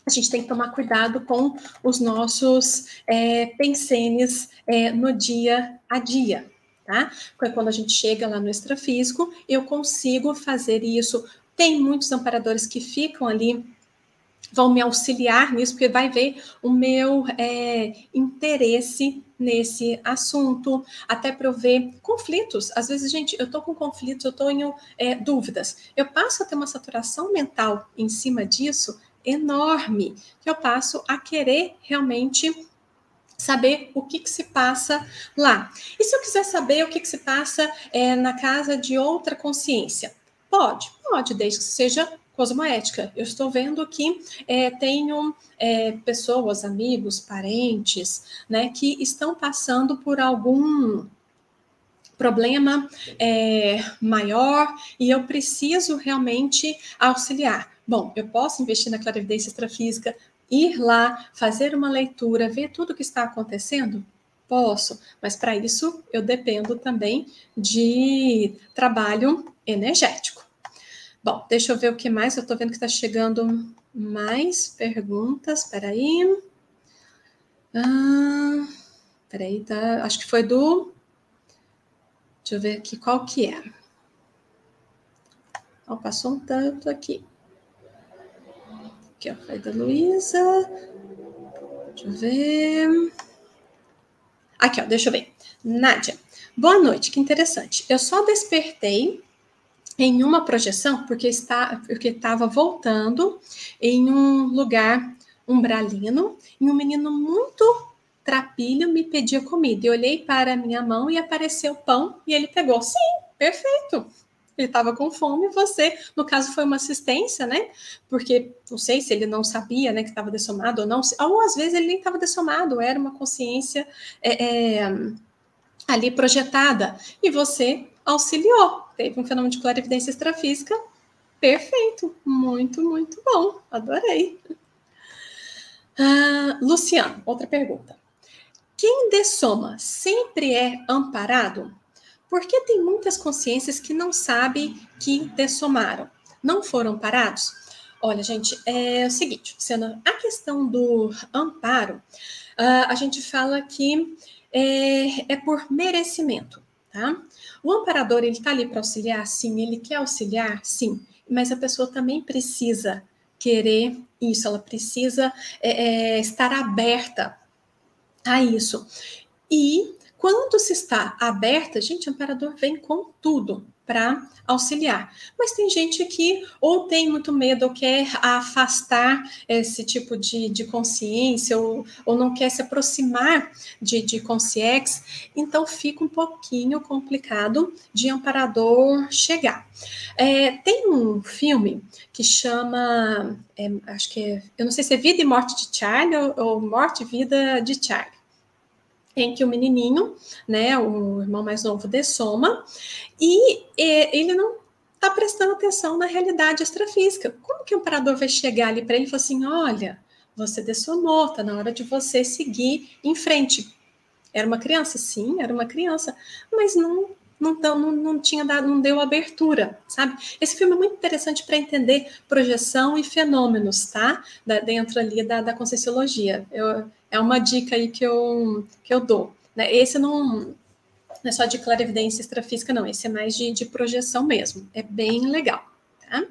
a gente tem que tomar cuidado com os nossos é, pensenes é, no dia a dia, tá? Porque quando a gente chega lá no extrafísico, eu consigo fazer isso. Tem muitos amparadores que ficam ali vão me auxiliar nisso, porque vai ver o meu é, interesse nesse assunto, até para eu ver conflitos. Às vezes, gente, eu estou com conflitos, eu tenho é, dúvidas. Eu passo a ter uma saturação mental em cima disso enorme, que eu passo a querer realmente saber o que, que, se passa lá. E se eu quiser saber o que, que se passa é, na casa de outra consciência? Pode, pode, desde que seja cosmoética. Eu estou vendo que é, tenho é, pessoas, amigos, parentes, né, que estão passando por algum problema é, maior e eu preciso realmente auxiliar. Bom, eu posso investir na clarividência extrafísica, ir lá, fazer uma leitura, ver tudo o que está acontecendo? Posso, mas para isso eu dependo também de trabalho energético. Bom, deixa eu ver o que mais. Eu estou vendo que está chegando mais perguntas. Peraí. Ah, peraí, tá. Acho que foi do. Deixa eu ver aqui qual que é. Oh, passou um tanto aqui. Aqui, ó, foi da Luísa. Deixa eu ver. Aqui, ó, deixa eu ver. Nádia. Boa noite, que interessante. Eu só despertei em uma projeção, porque está, porque estava voltando em um lugar umbralino, e um menino muito trapilho me pedia comida. Eu olhei para a minha mão e apareceu pão e ele pegou. Sim, perfeito. Ele estava com fome, você, no caso, foi uma assistência, né? Porque não sei se ele não sabia, né, que estava dessomado ou não, ou às vezes ele nem estava dessomado, era uma consciência é, é, ali projetada e você auxiliou teve um fenômeno de clarividência extrafísica perfeito, muito, muito bom, adorei. Uh, Luciano, outra pergunta. Quem dessoma sempre é amparado? Porque tem muitas consciências que não sabem que dessomaram, não foram parados? Olha, gente, é o seguinte, Luciana, a questão do amparo, uh, a gente fala que é, é por merecimento, tá? O amparador, ele está ali para auxiliar? Sim. Ele quer auxiliar? Sim. Mas a pessoa também precisa querer isso, ela precisa é, é, estar aberta a isso. E quando se está aberta, gente, o amparador vem com tudo para auxiliar. Mas tem gente que ou tem muito medo ou quer afastar esse tipo de, de consciência ou, ou não quer se aproximar de, de consciex, então fica um pouquinho complicado de amparador chegar. É, tem um filme que chama, é, acho que é, eu não sei se é Vida e Morte de Charlie ou, ou Morte e Vida de Charlie em que o menininho, né, o irmão mais novo, dessoma, e, e ele não está prestando atenção na realidade extrafísica. Como que o operador vai chegar ali para ele e falar assim, olha, você dessomou, está na hora de você seguir em frente. Era uma criança? Sim, era uma criança, mas não não, não, não tinha dado, não deu abertura, sabe? Esse filme é muito interessante para entender projeção e fenômenos, tá? Da, dentro ali da, da conscienciologia. Eu, é uma dica aí que eu, que eu dou. Né? Esse não, não é só de clarividência extrafísica, não. Esse é mais de, de projeção mesmo. É bem legal, tá?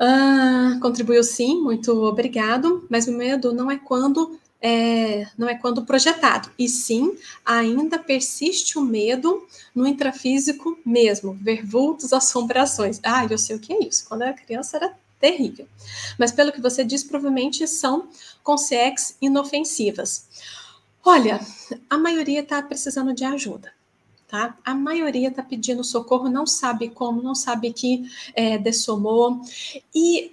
Uh, contribuiu sim, muito obrigado. Mas o medo não é quando é, não é quando projetado, e sim ainda persiste o medo no intrafísico mesmo, ver vultos, assombrações. Ah, eu sei o que é isso. Quando eu era criança era terrível. Mas pelo que você diz, provavelmente são consciex inofensivas. Olha, a maioria está precisando de ajuda. Tá? A maioria está pedindo socorro, não sabe como, não sabe que é, dessomou. E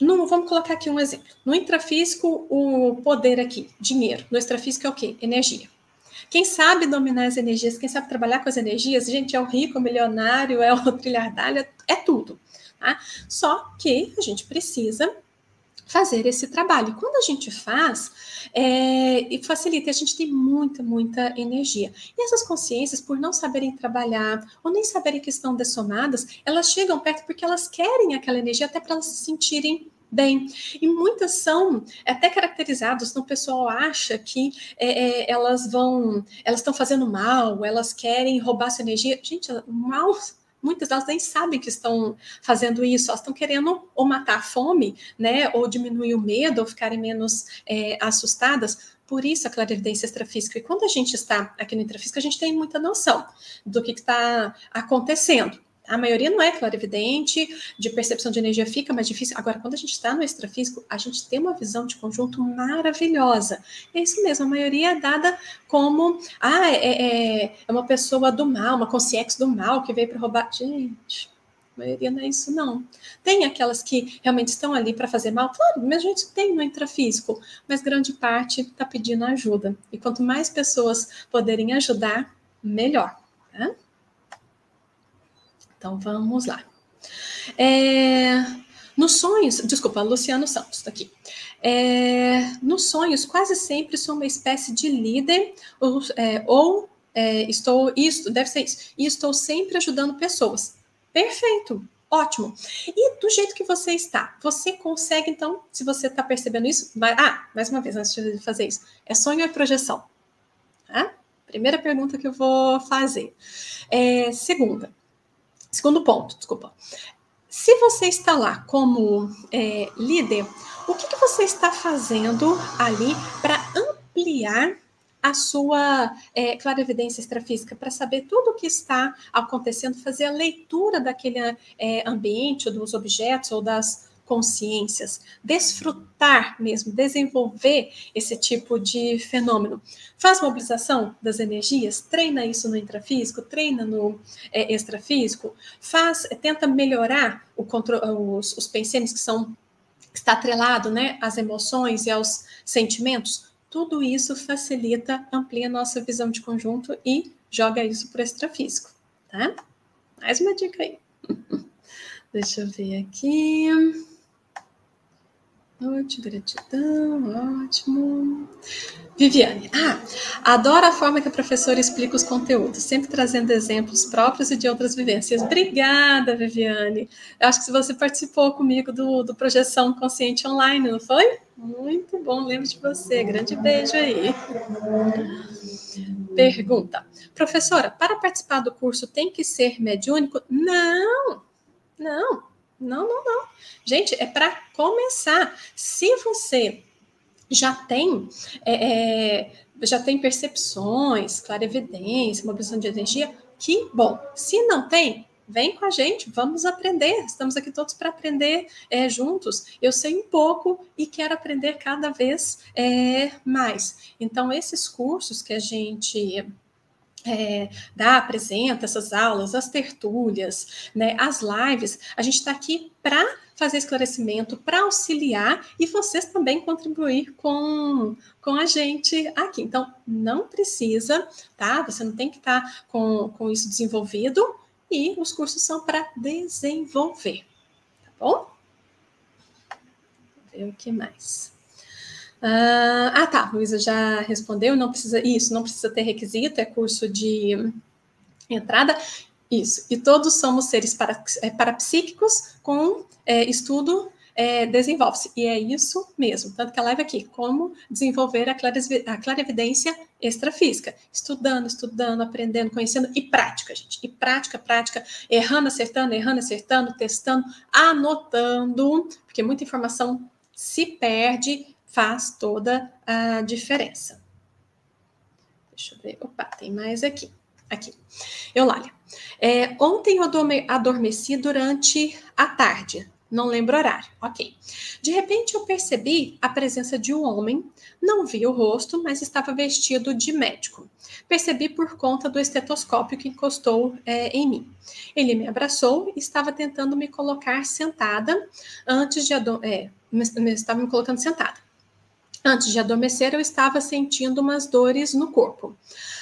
no, vamos colocar aqui um exemplo. No intrafísico, o poder aqui, dinheiro. No extrafísico é o quê? Energia. Quem sabe dominar as energias, quem sabe trabalhar com as energias, gente, é o rico, o milionário, é o trilhardário, é tudo. Tá? Só que a gente precisa fazer esse trabalho. Quando a gente faz, é, e facilita, a gente tem muita, muita energia. E essas consciências, por não saberem trabalhar, ou nem saberem que estão dessomadas, elas chegam perto porque elas querem aquela energia até para elas se sentirem bem. E muitas são até caracterizadas, então o pessoal acha que é, é, elas vão, elas estão fazendo mal, elas querem roubar sua energia. Gente, mal muitas delas nem sabem que estão fazendo isso, elas estão querendo ou matar a fome, né, ou diminuir o medo, ou ficarem menos é, assustadas. Por isso a clarividência extrafísica. E quando a gente está aqui no intrafísico, a gente tem muita noção do que está acontecendo. A maioria não é clarividente, de percepção de energia fica mais difícil. Agora, quando a gente está no extrafísico, a gente tem uma visão de conjunto maravilhosa. É isso mesmo, a maioria é dada como ah, é, é, é uma pessoa do mal, uma consciência do mal que veio para roubar. Gente, a maioria não é isso, não. Tem aquelas que realmente estão ali para fazer mal, claro, mas a gente tem no intrafísico, mas grande parte está pedindo ajuda. E quanto mais pessoas poderem ajudar, melhor. Né? Então vamos lá. É, nos sonhos, desculpa, Luciano Santos está aqui. É, nos sonhos, quase sempre sou uma espécie de líder, ou, é, ou é, estou, isso, deve ser isso, e estou sempre ajudando pessoas. Perfeito, ótimo. E do jeito que você está, você consegue, então, se você está percebendo isso, vai, ah, mais uma vez, antes de fazer isso, é sonho ou é projeção? Tá? Primeira pergunta que eu vou fazer. É, segunda, Segundo ponto, desculpa. Se você está lá como é, líder, o que, que você está fazendo ali para ampliar a sua é, clarividência extrafísica para saber tudo o que está acontecendo, fazer a leitura daquele é, ambiente, ou dos objetos, ou das consciências, desfrutar mesmo, desenvolver esse tipo de fenômeno. Faz mobilização das energias, treina isso no intrafísico, treina no é, extrafísico, faz, tenta melhorar o os, os pensamentos que são está atrelado, né, às emoções e aos sentimentos. Tudo isso facilita, amplia nossa visão de conjunto e joga isso para o extrafísico, tá? Mais uma dica aí. Deixa eu ver aqui. Noite, gratidão, ótimo. Viviane, ah, adoro a forma que a professora explica os conteúdos, sempre trazendo exemplos próprios e de outras vivências. Obrigada, Viviane. Eu acho que você participou comigo do, do Projeção Consciente Online, não foi? Muito bom, lembro de você. Grande beijo aí. Pergunta: Professora, para participar do curso tem que ser mediúnico? Não, não. Não, não, não. Gente, é para começar. Se você já tem é, é, já tem percepções, clarevidência, mobilização de energia, que bom. Se não tem, vem com a gente, vamos aprender. Estamos aqui todos para aprender é, juntos. Eu sei um pouco e quero aprender cada vez é, mais. Então, esses cursos que a gente é, dá, apresenta essas aulas, as tertúlias, né, as lives, a gente está aqui para fazer esclarecimento, para auxiliar e vocês também contribuir com, com a gente aqui. Então, não precisa, tá? Você não tem que estar tá com, com isso desenvolvido e os cursos são para desenvolver, tá bom? Vamos ver o que mais. Uh, ah, tá, Luísa já respondeu, não precisa, isso, não precisa ter requisito, é curso de entrada, isso, e todos somos seres para, é, parapsíquicos com é, estudo é, desenvolve-se, e é isso mesmo, tanto que a live aqui, como desenvolver a, a clarividência extrafísica, estudando, estudando, aprendendo, conhecendo, e prática, gente, e prática, prática, errando, acertando, errando, acertando, testando, anotando, porque muita informação se perde, faz toda a diferença. Deixa eu ver. Opa, tem mais aqui. Aqui. Eulália. É, ontem eu adormeci durante a tarde. Não lembro horário. Ok. De repente eu percebi a presença de um homem. Não vi o rosto, mas estava vestido de médico. Percebi por conta do estetoscópio que encostou é, em mim. Ele me abraçou e estava tentando me colocar sentada antes de é, estava me colocando sentada. Antes de adormecer, eu estava sentindo umas dores no corpo.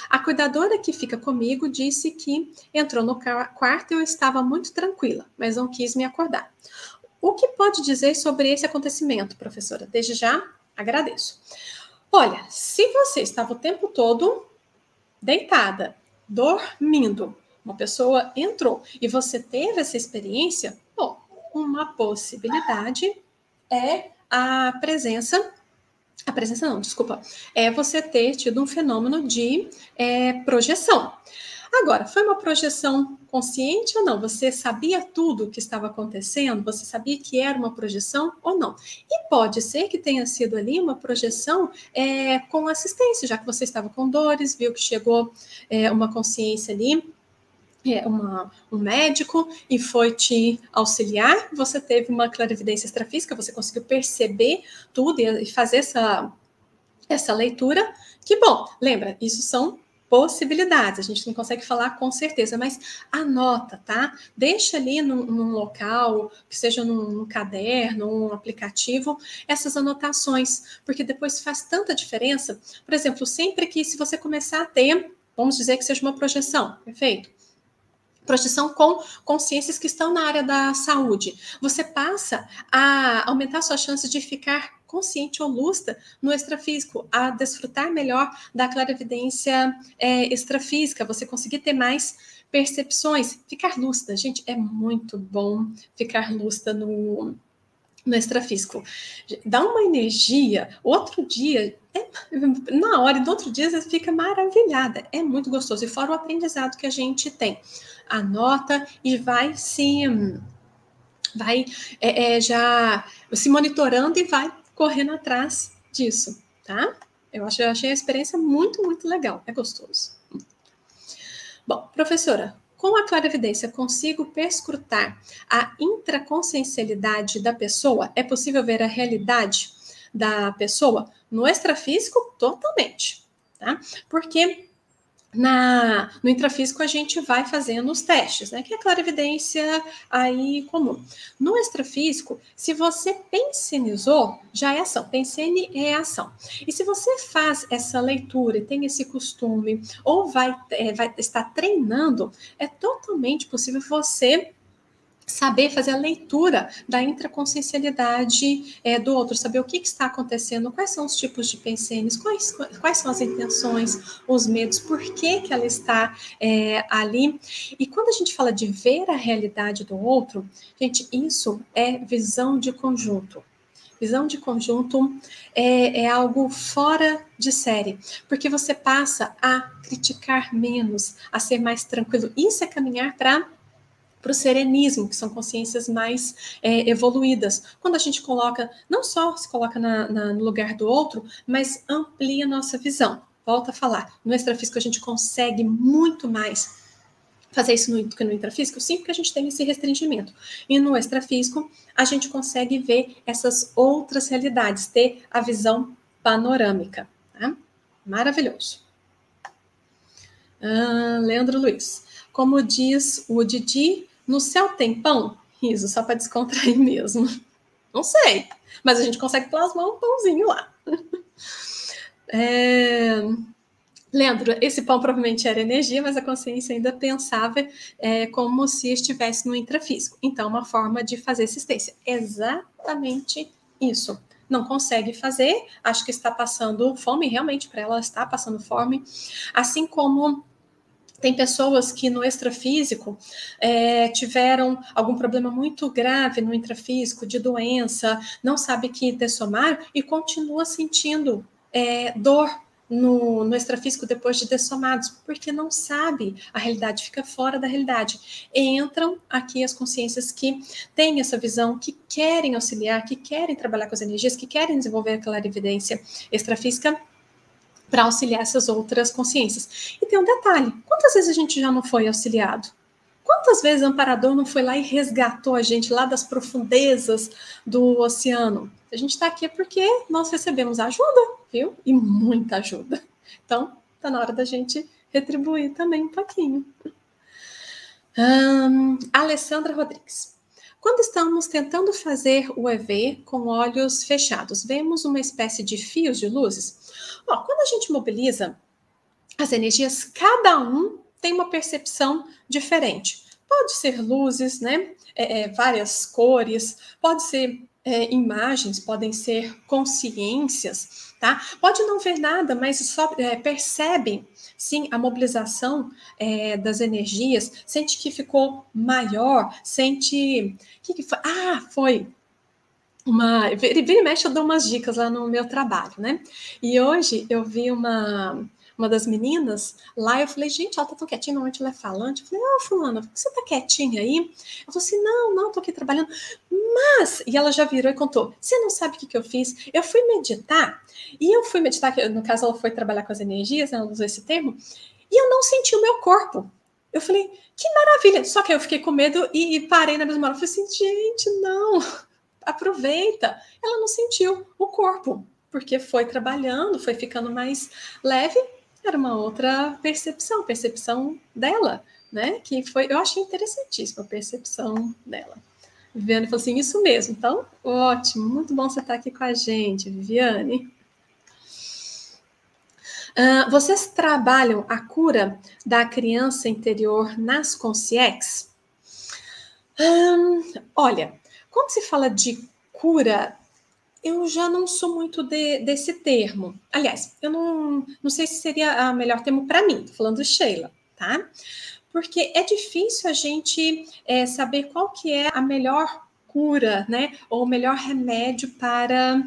A cuidadora que fica comigo disse que entrou no quarto e eu estava muito tranquila, mas não quis me acordar. O que pode dizer sobre esse acontecimento, professora? Desde já, agradeço. Olha, se você estava o tempo todo deitada, dormindo, uma pessoa entrou e você teve essa experiência, bom, uma possibilidade é a presença a presença não, desculpa, é você ter tido um fenômeno de é, projeção. Agora, foi uma projeção consciente ou não? Você sabia tudo o que estava acontecendo? Você sabia que era uma projeção ou não? E pode ser que tenha sido ali uma projeção é, com assistência, já que você estava com dores, viu que chegou é, uma consciência ali uma, um médico e foi te auxiliar, você teve uma clarividência extrafísica, você conseguiu perceber tudo e fazer essa, essa leitura. Que bom! Lembra, isso são possibilidades, a gente não consegue falar com certeza, mas anota, tá? Deixa ali num, num local, que seja num, num caderno, um aplicativo, essas anotações, porque depois faz tanta diferença. Por exemplo, sempre que se você começar a ter, vamos dizer que seja uma projeção, perfeito? Projeção com consciências que estão na área da saúde. Você passa a aumentar suas chances de ficar consciente ou lúcida no extrafísico, a desfrutar melhor da clarividência é, extrafísica, você conseguir ter mais percepções, ficar lúcida. Gente, é muito bom ficar lúcida no, no extrafísico. Dá uma energia. Outro dia, é, na hora, e do outro dia você fica maravilhada. É muito gostoso. E fora o aprendizado que a gente tem anota e vai se vai é, é, já se monitorando e vai correndo atrás disso, tá? Eu, acho, eu achei a experiência muito, muito legal. É gostoso. Bom, professora, com a clarividência, consigo perscrutar a intraconsciencialidade da pessoa? É possível ver a realidade da pessoa? No extrafísico, totalmente, tá? Porque na, no intrafísico a gente vai fazendo os testes, né? Que é a clarividência aí comum. No extrafísico, se você pensionizou, já é ação. Pensene é ação. E se você faz essa leitura e tem esse costume, ou vai, é, vai estar treinando, é totalmente possível você saber fazer a leitura da intraconsciencialidade é, do outro, saber o que, que, está acontecendo, quais são os tipos de pensenes, quais, quais são as intenções, os medos, por que, que ela está é, ali. E quando a gente fala de ver a realidade do outro, gente, isso é visão de conjunto. Visão de conjunto é, é, algo fora de série, porque você passa a criticar menos, a ser mais tranquilo. Isso é caminhar para para o serenismo, que são consciências mais é, evoluídas. Quando a gente coloca, não só se coloca na, na, no lugar do outro, mas amplia nossa visão. Volta a falar, no extrafísico a gente consegue muito mais fazer isso no, no intrafísico? Sim, porque a gente tem esse restringimento. E no extrafísico, a gente consegue ver essas outras realidades, ter a visão panorâmica. Tá? Maravilhoso. Ah, Leandro Luiz. Como diz o Didi, no céu tem pão? Riso, só para descontrair mesmo. Não sei, mas a gente consegue plasmar um pãozinho lá. É... Leandro, esse pão provavelmente era energia, mas a consciência ainda pensava é, como se estivesse no intrafísico. Então, uma forma de fazer assistência. Exatamente isso. Não consegue fazer, acho que está passando fome, realmente para ela está passando fome. Assim como tem pessoas que no extrafísico é, tiveram algum problema muito grave no intrafísico, de doença, não sabe que dessomar e continua sentindo é, dor no, no extrafísico depois de dessomados, porque não sabe, a realidade fica fora da realidade. Entram aqui as consciências que têm essa visão, que querem auxiliar, que querem trabalhar com as energias, que querem desenvolver a clarividência extrafísica para auxiliar essas outras consciências. E tem um detalhe: quantas vezes a gente já não foi auxiliado? Quantas vezes o amparador não foi lá e resgatou a gente lá das profundezas do oceano? A gente está aqui porque nós recebemos ajuda, viu? E muita ajuda. Então, está na hora da gente retribuir também um pouquinho. Alessandra Rodrigues. Quando estamos tentando fazer o EV com olhos fechados, vemos uma espécie de fios de luzes? Quando a gente mobiliza as energias, cada um tem uma percepção diferente. Pode ser luzes, né? É, é, várias cores, pode ser é, imagens, podem ser consciências, tá? Pode não ver nada, mas só é, percebem, sim, a mobilização é, das energias, sente que ficou maior, sente. Que, que foi? Ah, foi uma. Vira e mexe, eu dou umas dicas lá no meu trabalho, né? E hoje eu vi uma uma das meninas lá, eu falei, gente, ela tá tão quietinha, normalmente ela é falante. Eu falei, ah, fulana, por que você tá quietinha aí? Ela falou assim, não, não, tô aqui trabalhando. Mas, e ela já virou e contou, você não sabe o que, que eu fiz? Eu fui meditar, e eu fui meditar, no caso ela foi trabalhar com as energias, ela usou esse termo, e eu não senti o meu corpo. Eu falei, que maravilha! Só que eu fiquei com medo e, e parei na mesma hora. Eu falei assim, gente, não, aproveita. Ela não sentiu o corpo, porque foi trabalhando, foi ficando mais leve era uma outra percepção, percepção dela, né? Que foi, eu achei interessantíssima a percepção dela. Viviane falou assim: Isso mesmo, então, ótimo, muito bom você estar aqui com a gente, Viviane. Uh, vocês trabalham a cura da criança interior nas consciex? Um, olha, quando se fala de cura eu já não sou muito de, desse termo. Aliás, eu não, não sei se seria o melhor termo para mim, falando de Sheila, tá? Porque é difícil a gente é, saber qual que é a melhor cura, né? Ou o melhor remédio para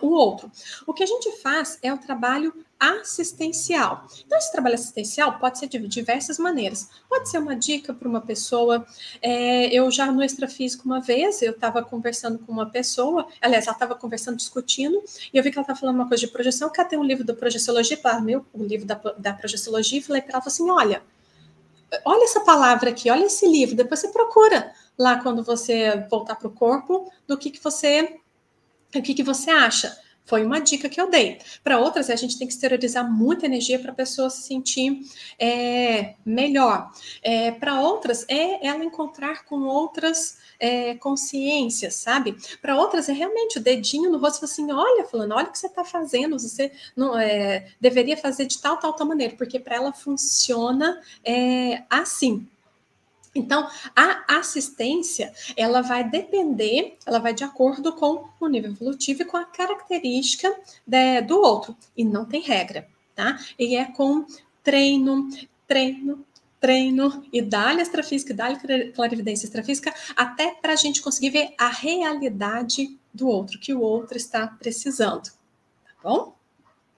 o outro. O que a gente faz é o trabalho assistencial. Então, esse trabalho assistencial pode ser de diversas maneiras. Pode ser uma dica para uma pessoa. É, eu já no extrafísico, uma vez, eu estava conversando com uma pessoa, aliás, ela estava conversando, discutindo, e eu vi que ela estava falando uma coisa de projeção, ela tem um livro da projeciologia, para meu, o livro da, da projeciologia, e falei para ela assim: olha, olha essa palavra aqui, olha esse livro, depois você procura lá quando você voltar para o corpo, do que, que você. O que, que você acha? Foi uma dica que eu dei. Para outras, a gente tem que exteriorizar muita energia para a pessoa se sentir é, melhor. É, para outras, é ela encontrar com outras é, consciências, sabe? Para outras, é realmente o dedinho no rosto, assim: olha, Fulano, olha o que você está fazendo, você não é, deveria fazer de tal, tal, tal maneira, porque para ela funciona é, assim. Então, a assistência, ela vai depender, ela vai de acordo com o nível evolutivo e com a característica de, do outro. E não tem regra, tá? E é com treino, treino, treino e dá-lhe astrafísica, dá-lhe clarividência extrafísica, até para a gente conseguir ver a realidade do outro, que o outro está precisando. Tá bom?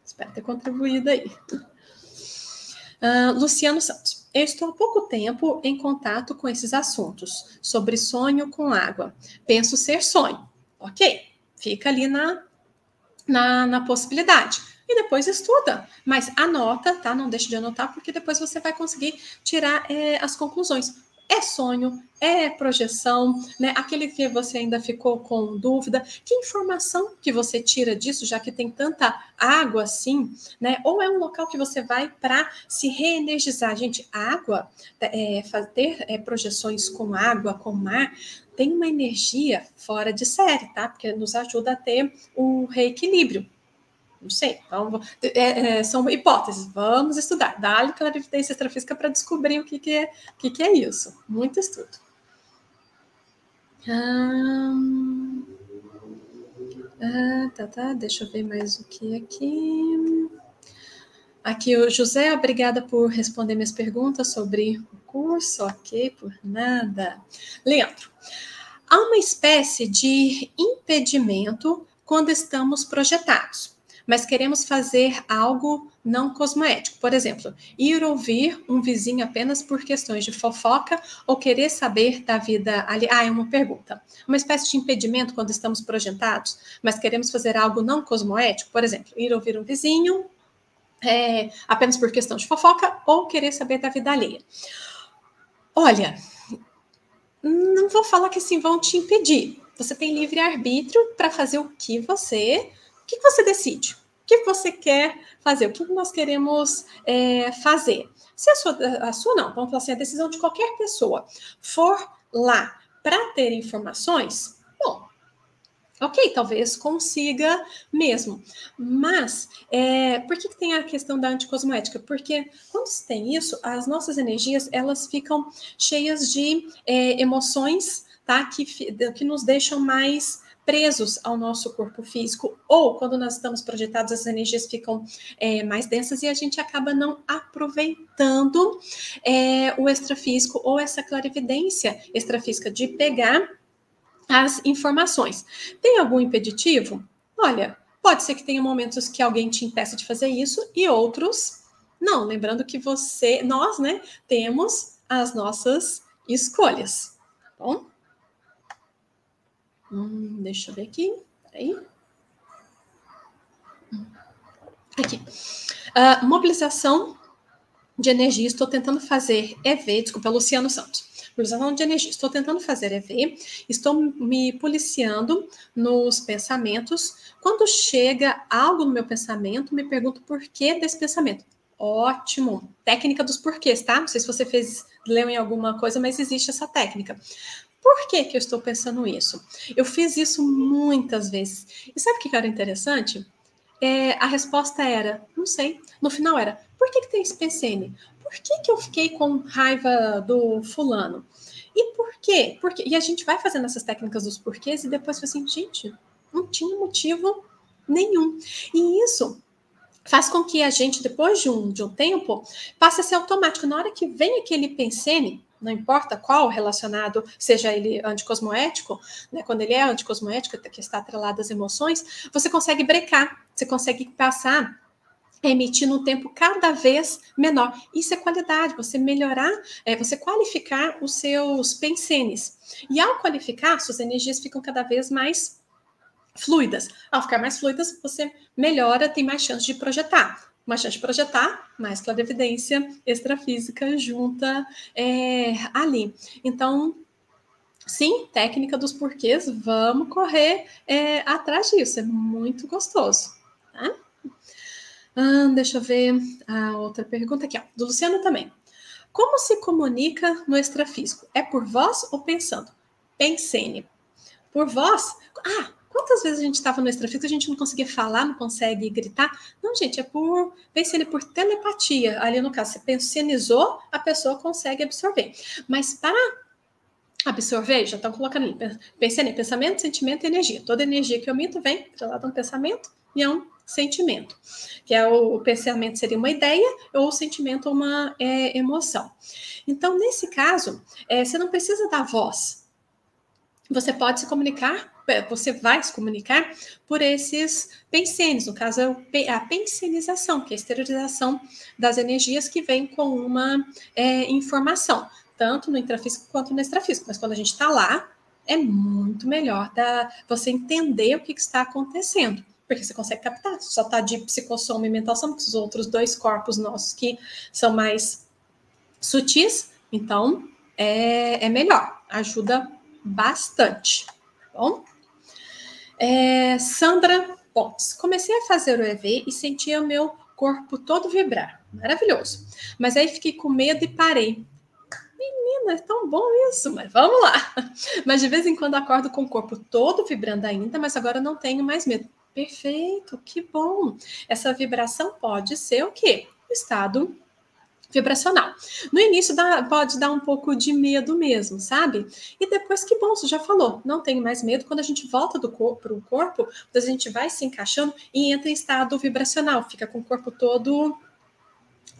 Espero ter contribuído aí. Uh, Luciano Santos. Eu estou há pouco tempo em contato com esses assuntos sobre sonho com água. Penso ser sonho. Ok, fica ali na, na, na possibilidade. E depois estuda, mas anota, tá? Não deixe de anotar, porque depois você vai conseguir tirar é, as conclusões é sonho, é projeção, né? Aquele que você ainda ficou com dúvida, que informação que você tira disso, já que tem tanta água assim, né? Ou é um local que você vai para se reenergizar. Gente, água, é, fazer é, projeções com água, com mar, tem uma energia fora de série, tá? Porque nos ajuda a ter o reequilíbrio. Não sei. Então, é, é, são hipóteses. Vamos estudar. Dá-lhe clarividência extrafísica para descobrir o que, que, é, o que, que é isso. Muito estudo. Hum, ah, tá, tá. Deixa eu ver mais o que aqui. Aqui o José, obrigada por responder minhas perguntas sobre o curso. Ok, por nada. Leandro, há uma espécie de impedimento quando estamos projetados mas queremos fazer algo não cosmoético. Por exemplo, ir ouvir um vizinho apenas por questões de fofoca ou querer saber da vida ali. Ah, é uma pergunta. Uma espécie de impedimento quando estamos projetados, mas queremos fazer algo não cosmoético. Por exemplo, ir ouvir um vizinho é, apenas por questão de fofoca ou querer saber da vida alheia. Olha, não vou falar que assim vão te impedir. Você tem livre arbítrio para fazer o que você, o que você decide, o que você quer fazer, o que nós queremos é, fazer. Se a sua, a sua não, vamos falar assim, a decisão de qualquer pessoa for lá para ter informações, Ok, talvez consiga mesmo. Mas, é, por que, que tem a questão da anticosmoética? Porque quando se tem isso, as nossas energias, elas ficam cheias de é, emoções, tá? Que, que nos deixam mais presos ao nosso corpo físico, ou quando nós estamos projetados, as energias ficam é, mais densas e a gente acaba não aproveitando é, o extrafísico ou essa clarividência extrafísica de pegar as informações. Tem algum impeditivo? Olha, pode ser que tenha momentos que alguém te impeça de fazer isso e outros não. Lembrando que você, nós, né, temos as nossas escolhas. Tá bom? Hum, deixa eu ver aqui. Aí. Hum. Aqui. Uh, mobilização de energia. Estou tentando fazer EV, desculpa, Luciano Santos mobilização de energia. Estou tentando fazer EV, estou me policiando nos pensamentos. Quando chega algo no meu pensamento, me pergunto por que desse pensamento. Ótimo. Técnica dos porquês, tá? Não sei se você fez, leu em alguma coisa, mas existe essa técnica. Por que, que eu estou pensando isso? Eu fiz isso muitas vezes. E sabe o que era interessante? É, a resposta era, não sei. No final era, por que, que tem esse PCN? por que, que eu fiquei com raiva do fulano? E por quê? Porque, e a gente vai fazendo essas técnicas dos porquês e depois fala assim, gente, não tinha motivo nenhum. E isso faz com que a gente, depois de um, de um tempo, passe a ser automático. Na hora que vem aquele pensene, não importa qual relacionado, seja ele anticosmoético, né, quando ele é anticosmoético, que está atrelado às emoções, você consegue brecar, você consegue passar emitir no tempo cada vez menor. Isso é qualidade, você melhorar, é, você qualificar os seus pensenes. E ao qualificar, suas energias ficam cada vez mais fluidas. Ao ficar mais fluidas, você melhora, tem mais chance de projetar. De projetar, mais clarividência extrafísica junta é, ali. Então, sim, técnica dos porquês, vamos correr é, atrás disso, é muito gostoso. Tá? Ah, deixa eu ver a outra pergunta aqui, ó, do Luciano também. Como se comunica no extrafísico? É por voz ou pensando? Pensene. Por voz? Ah, quantas vezes a gente estava no extrafísico e a gente não conseguia falar, não consegue gritar? Não, gente, é por pensene, por telepatia. Ali no caso, você pensionizou, a pessoa consegue absorver. Mas para absorver, já estão colocando ali, pensene, pensamento, sentimento e energia. Toda energia que eu minto vem para lá de um pensamento e é um sentimento, que é o, o pensamento seria uma ideia ou o sentimento uma é, emoção. Então, nesse caso, é, você não precisa dar voz. Você pode se comunicar, você vai se comunicar por esses pensenes, no caso é a pensenização, que é a esterilização das energias que vem com uma é, informação, tanto no intrafísico quanto no extrafísico. Mas quando a gente está lá, é muito melhor da, você entender o que, que está acontecendo porque você consegue captar, só tá de psicossoma e mental são os outros dois corpos nossos que são mais sutis, então é, é melhor, ajuda bastante, tá bom? É, Sandra Pontes, comecei a fazer o EV e sentia o meu corpo todo vibrar, maravilhoso, mas aí fiquei com medo e parei. Menina, é tão bom isso, mas vamos lá. Mas de vez em quando acordo com o corpo todo vibrando ainda, mas agora não tenho mais medo. Perfeito, que bom. Essa vibração pode ser o quê? O estado vibracional. No início dá, pode dar um pouco de medo mesmo, sabe? E depois que bom, você já falou, não tem mais medo. Quando a gente volta do corpo para o corpo, a gente vai se encaixando e entra em estado vibracional, fica com o corpo todo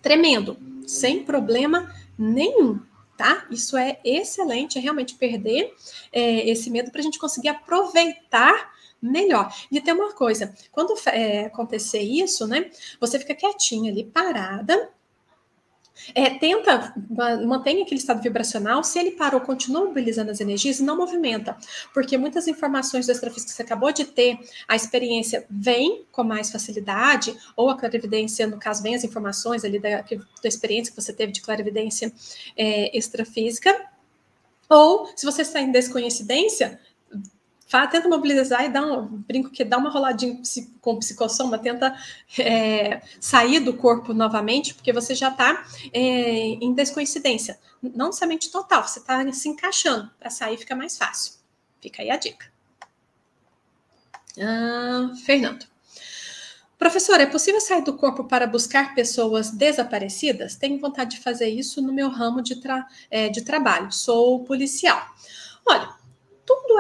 tremendo, sem problema nenhum. Tá? Isso é excelente, é realmente perder é, esse medo para a gente conseguir aproveitar melhor. E tem uma coisa, quando é, acontecer isso, né, você fica quietinha ali, parada, é, tenta, mantenha aquele estado vibracional. Se ele parou, continua mobilizando as energias e não movimenta. Porque muitas informações do extrafísico que você acabou de ter, a experiência vem com mais facilidade, ou a clarividência, no caso, vem as informações ali da, da experiência que você teve de clarividência é, extrafísica. Ou, se você está em desconhecência, Fala, tenta mobilizar e dá um brinco que dá uma roladinha com psicossoma, tenta é, sair do corpo novamente, porque você já está é, em descoincidência. Não somente total, você está se encaixando. Para sair fica mais fácil. Fica aí a dica. Ah, Fernando. Professor, é possível sair do corpo para buscar pessoas desaparecidas? Tenho vontade de fazer isso no meu ramo de, tra é, de trabalho. Sou policial. Olha,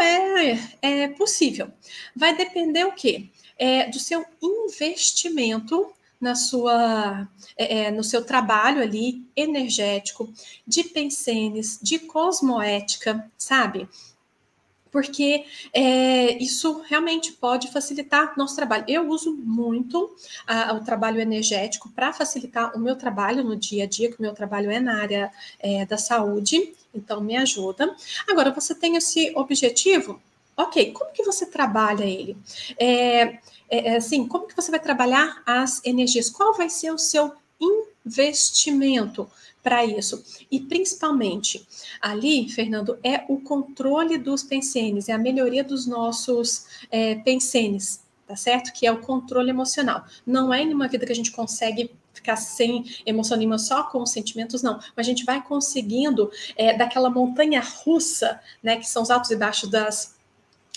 é, é possível. Vai depender o quê? É, do seu investimento na sua, é, é, no seu trabalho ali energético, de pensenes, de cosmoética, sabe? Porque é, isso realmente pode facilitar nosso trabalho. Eu uso muito o trabalho energético para facilitar o meu trabalho no dia a dia, que o meu trabalho é na área é, da saúde, então me ajuda. Agora, você tem esse objetivo, ok, como que você trabalha ele? É, é, é assim, como que você vai trabalhar as energias? Qual vai ser o seu investimento? Para isso. E principalmente, ali, Fernando, é o controle dos pensenes, é a melhoria dos nossos é, pensenes, tá certo? Que é o controle emocional. Não é em uma vida que a gente consegue ficar sem emoção nenhuma, só com os sentimentos, não. Mas a gente vai conseguindo, é, daquela montanha russa, né, que são os altos e baixos das,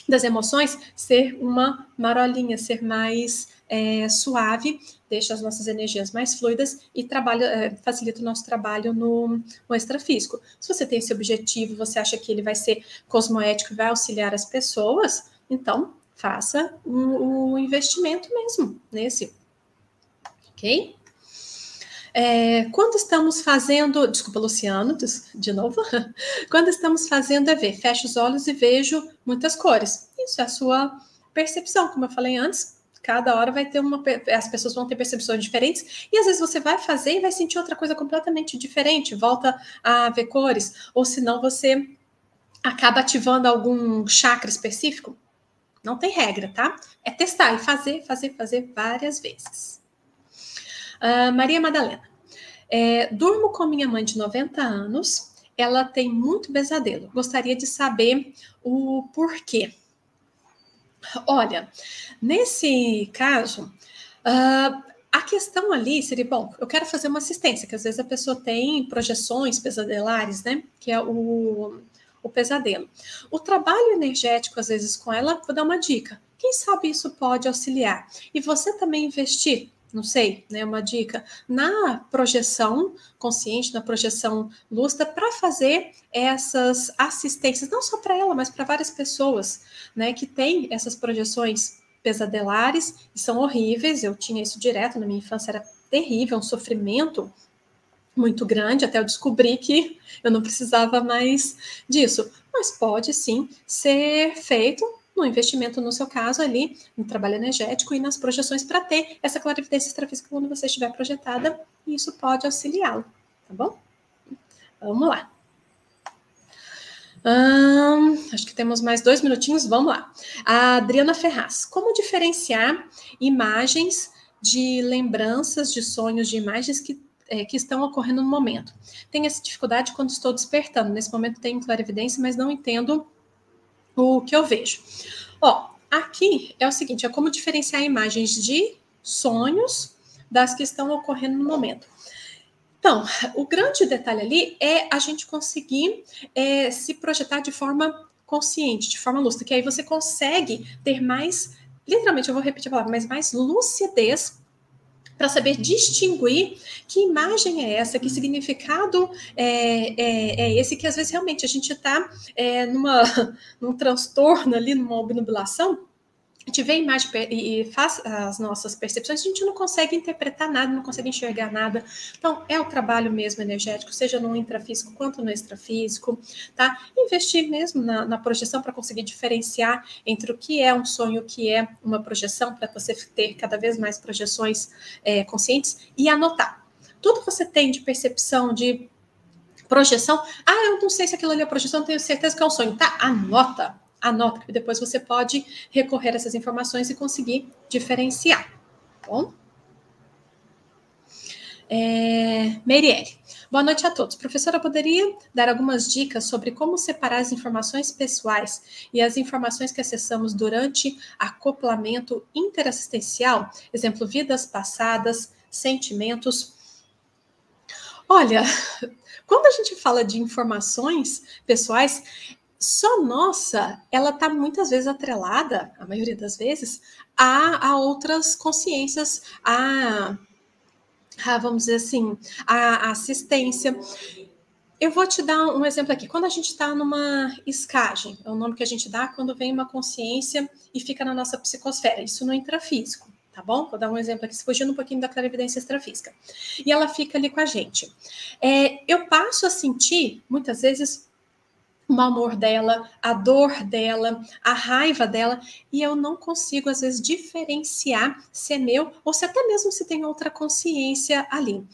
das emoções, ser uma marolinha, ser mais é, suave, deixa as nossas energias mais fluidas e trabalha, é, facilita o nosso trabalho no, no extrafísico. Se você tem esse objetivo, você acha que ele vai ser cosmoético vai auxiliar as pessoas, então faça o um, um investimento mesmo nesse. Ok? É, quando estamos fazendo, desculpa, Luciano, de novo, quando estamos fazendo EV, fecho os olhos e vejo muitas cores. Isso é a sua percepção, como eu falei antes, cada hora vai ter uma. As pessoas vão ter percepções diferentes, e às vezes você vai fazer e vai sentir outra coisa completamente diferente, volta a ver cores, ou senão você acaba ativando algum chakra específico. Não tem regra, tá? É testar e fazer, fazer, fazer várias vezes. Uh, Maria Madalena. É, durmo com minha mãe de 90 anos. Ela tem muito pesadelo. Gostaria de saber o porquê. Olha, nesse caso, uh, a questão ali seria, bom, eu quero fazer uma assistência, que às vezes a pessoa tem projeções pesadelares, né? Que é o, o pesadelo. O trabalho energético, às vezes, com ela, vou dar uma dica. Quem sabe isso pode auxiliar? E você também investir não sei, né, uma dica, na projeção consciente, na projeção lúcida, para fazer essas assistências, não só para ela, mas para várias pessoas, né, que têm essas projeções pesadelares e são horríveis. Eu tinha isso direto na minha infância, era terrível, um sofrimento muito grande, até eu descobri que eu não precisava mais disso. Mas pode sim ser feito no investimento, no seu caso, ali, no trabalho energético e nas projeções para ter essa clarividência extrafísica quando você estiver projetada, e isso pode auxiliá-lo, tá bom? Vamos lá. Hum, acho que temos mais dois minutinhos, vamos lá. A Adriana Ferraz, como diferenciar imagens de lembranças, de sonhos, de imagens que, é, que estão ocorrendo no momento? Tenho essa dificuldade quando estou despertando. Nesse momento tenho clarividência, mas não entendo o que eu vejo. Ó, aqui é o seguinte: é como diferenciar imagens de sonhos das que estão ocorrendo no momento. Então, o grande detalhe ali é a gente conseguir é, se projetar de forma consciente, de forma lúcida, que aí você consegue ter mais, literalmente, eu vou repetir a palavra, mas mais lucidez para saber distinguir que imagem é essa, que significado é, é, é esse, que às vezes realmente a gente está é, numa, num transtorno ali, numa obnubilação, gente vê imagem e faz as nossas percepções, a gente não consegue interpretar nada, não consegue enxergar nada. Então, é o trabalho mesmo energético, seja no intrafísico quanto no extrafísico, tá? Investir mesmo na, na projeção para conseguir diferenciar entre o que é um sonho o que é uma projeção, para você ter cada vez mais projeções é, conscientes e anotar. Tudo que você tem de percepção, de projeção, ah, eu não sei se aquilo ali é projeção, tenho certeza que é um sonho, tá? Anota anota, que depois você pode recorrer a essas informações e conseguir diferenciar. Tá bom? É. Boa noite a todos. Professora, poderia dar algumas dicas sobre como separar as informações pessoais e as informações que acessamos durante acoplamento interassistencial? Exemplo, vidas passadas, sentimentos. Olha, quando a gente fala de informações pessoais, só nossa, ela está muitas vezes atrelada, a maioria das vezes, a, a outras consciências, a, a, vamos dizer assim, a, a assistência. Eu vou te dar um exemplo aqui. Quando a gente está numa escagem, é o nome que a gente dá quando vem uma consciência e fica na nossa psicosfera, isso no intrafísico, tá bom? Vou dar um exemplo aqui, fugindo um pouquinho da clarividência extrafísica. E ela fica ali com a gente. É, eu passo a sentir, muitas vezes, o amor dela, a dor dela, a raiva dela, e eu não consigo, às vezes, diferenciar se é meu ou se até mesmo se tem outra consciência ali.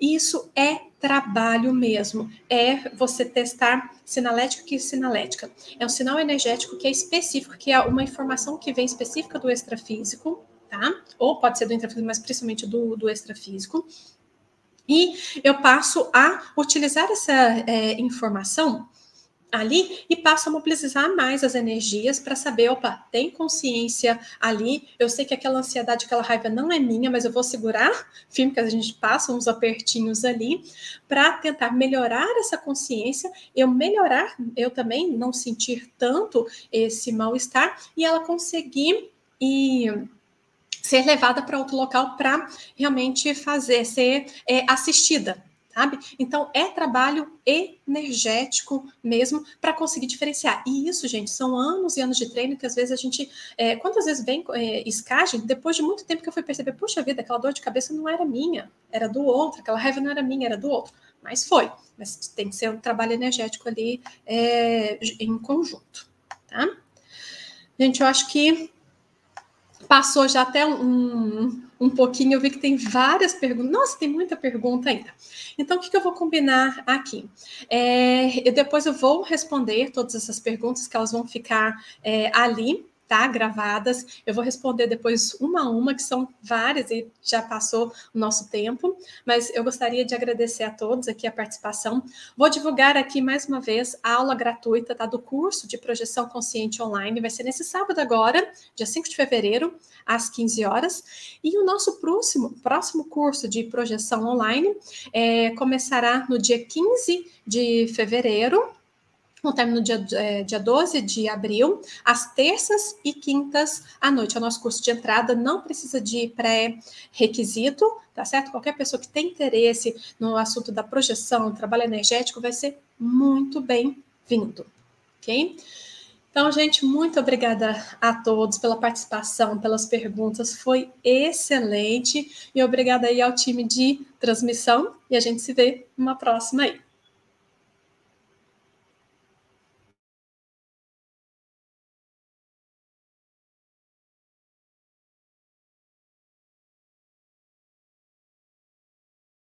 Isso é trabalho mesmo, é você testar sinalética que sinalética. É um sinal energético que é específico, que é uma informação que vem específica do extrafísico, tá? Ou pode ser do intrafísico, mas principalmente do, do extrafísico. E eu passo a utilizar essa é, informação ali e passo a mobilizar mais as energias para saber, opa, tem consciência ali, eu sei que aquela ansiedade, aquela raiva não é minha, mas eu vou segurar firme, que a gente passa uns apertinhos ali, para tentar melhorar essa consciência, eu melhorar, eu também não sentir tanto esse mal-estar e ela conseguir e ser levada para outro local para realmente fazer, ser é, assistida, sabe? Então é trabalho energético mesmo para conseguir diferenciar. E isso, gente, são anos e anos de treino que às vezes a gente, é, quantas vezes vem é, escagem, depois de muito tempo que eu fui perceber, puxa vida, aquela dor de cabeça não era minha, era do outro, aquela raiva não era minha, era do outro. Mas foi. Mas tem que ser um trabalho energético ali é, em conjunto, tá? Gente, eu acho que passou já até um, um pouquinho, eu vi que tem várias perguntas. Nossa, tem muita pergunta ainda. Então, o que, que eu vou combinar aqui? É, eu, depois eu vou responder todas essas perguntas, que elas vão ficar é, ali tá? Gravadas. Eu vou responder depois uma a uma, que são várias e já passou o nosso tempo, mas eu gostaria de agradecer a todos aqui a participação. Vou divulgar aqui mais uma vez a aula gratuita tá, do curso de projeção consciente online. Vai ser nesse sábado agora, dia 5 de fevereiro, às 15 horas. E o nosso próximo, próximo curso de projeção online é, começará no dia 15 de fevereiro no término dia, é, dia 12 de abril, às terças e quintas à noite. É o nosso curso de entrada, não precisa de pré-requisito, tá certo? Qualquer pessoa que tem interesse no assunto da projeção, trabalho energético, vai ser muito bem-vindo, ok? Então, gente, muito obrigada a todos pela participação, pelas perguntas, foi excelente. E obrigada aí ao time de transmissão, e a gente se vê numa próxima aí.